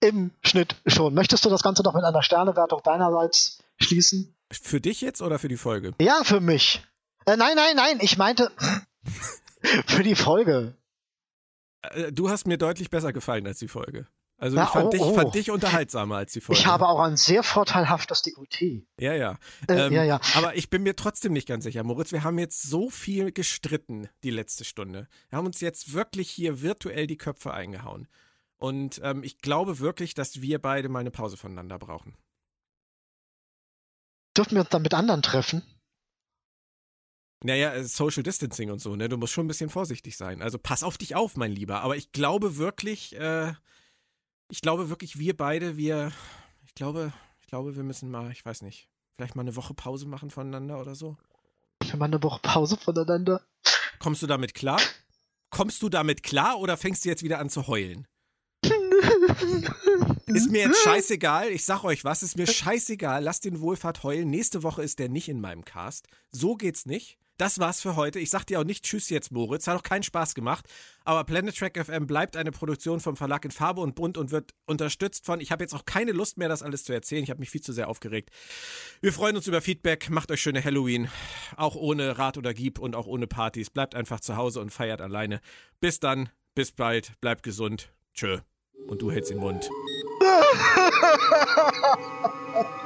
Im Schnitt schon. Möchtest du das Ganze noch mit einer Sternewertung deinerseits schließen? Für dich jetzt oder für die Folge? Ja, für mich. Äh, nein, nein, nein, ich meinte für die Folge. Äh, du hast mir deutlich besser gefallen als die Folge. Also Na, ich, fand, oh, dich, oh. fand dich unterhaltsamer als die Folge. Ich habe auch ein sehr vorteilhaftes Dekolleté. Ja, ja. Äh, ähm, ja, ja. Aber ich bin mir trotzdem nicht ganz sicher, Moritz. Wir haben jetzt so viel gestritten die letzte Stunde. Wir haben uns jetzt wirklich hier virtuell die Köpfe eingehauen. Und ähm, ich glaube wirklich, dass wir beide mal eine Pause voneinander brauchen. Dürfen wir uns dann mit anderen treffen? Naja, äh, Social Distancing und so, ne? Du musst schon ein bisschen vorsichtig sein. Also pass auf dich auf, mein Lieber. Aber ich glaube wirklich, äh, ich glaube wirklich, wir beide, wir, ich glaube, ich glaube, wir müssen mal, ich weiß nicht, vielleicht mal eine Woche Pause machen voneinander oder so. Wir mal eine Woche Pause voneinander. Kommst du damit klar? Kommst du damit klar oder fängst du jetzt wieder an zu heulen? ist mir jetzt scheißegal. Ich sag euch was, ist mir scheißegal. Lasst den Wohlfahrt heulen. Nächste Woche ist der nicht in meinem Cast. So geht's nicht. Das war's für heute. Ich sag dir auch nicht Tschüss jetzt, Moritz. Hat auch keinen Spaß gemacht. Aber Planet Track FM bleibt eine Produktion vom Verlag in Farbe und Bunt und wird unterstützt von. Ich habe jetzt auch keine Lust mehr, das alles zu erzählen. Ich habe mich viel zu sehr aufgeregt. Wir freuen uns über Feedback. Macht euch schöne Halloween. Auch ohne Rat oder Gieb und auch ohne Partys. Bleibt einfach zu Hause und feiert alleine. Bis dann. Bis bald. Bleibt gesund. Tschö. Und du hältst den Mund.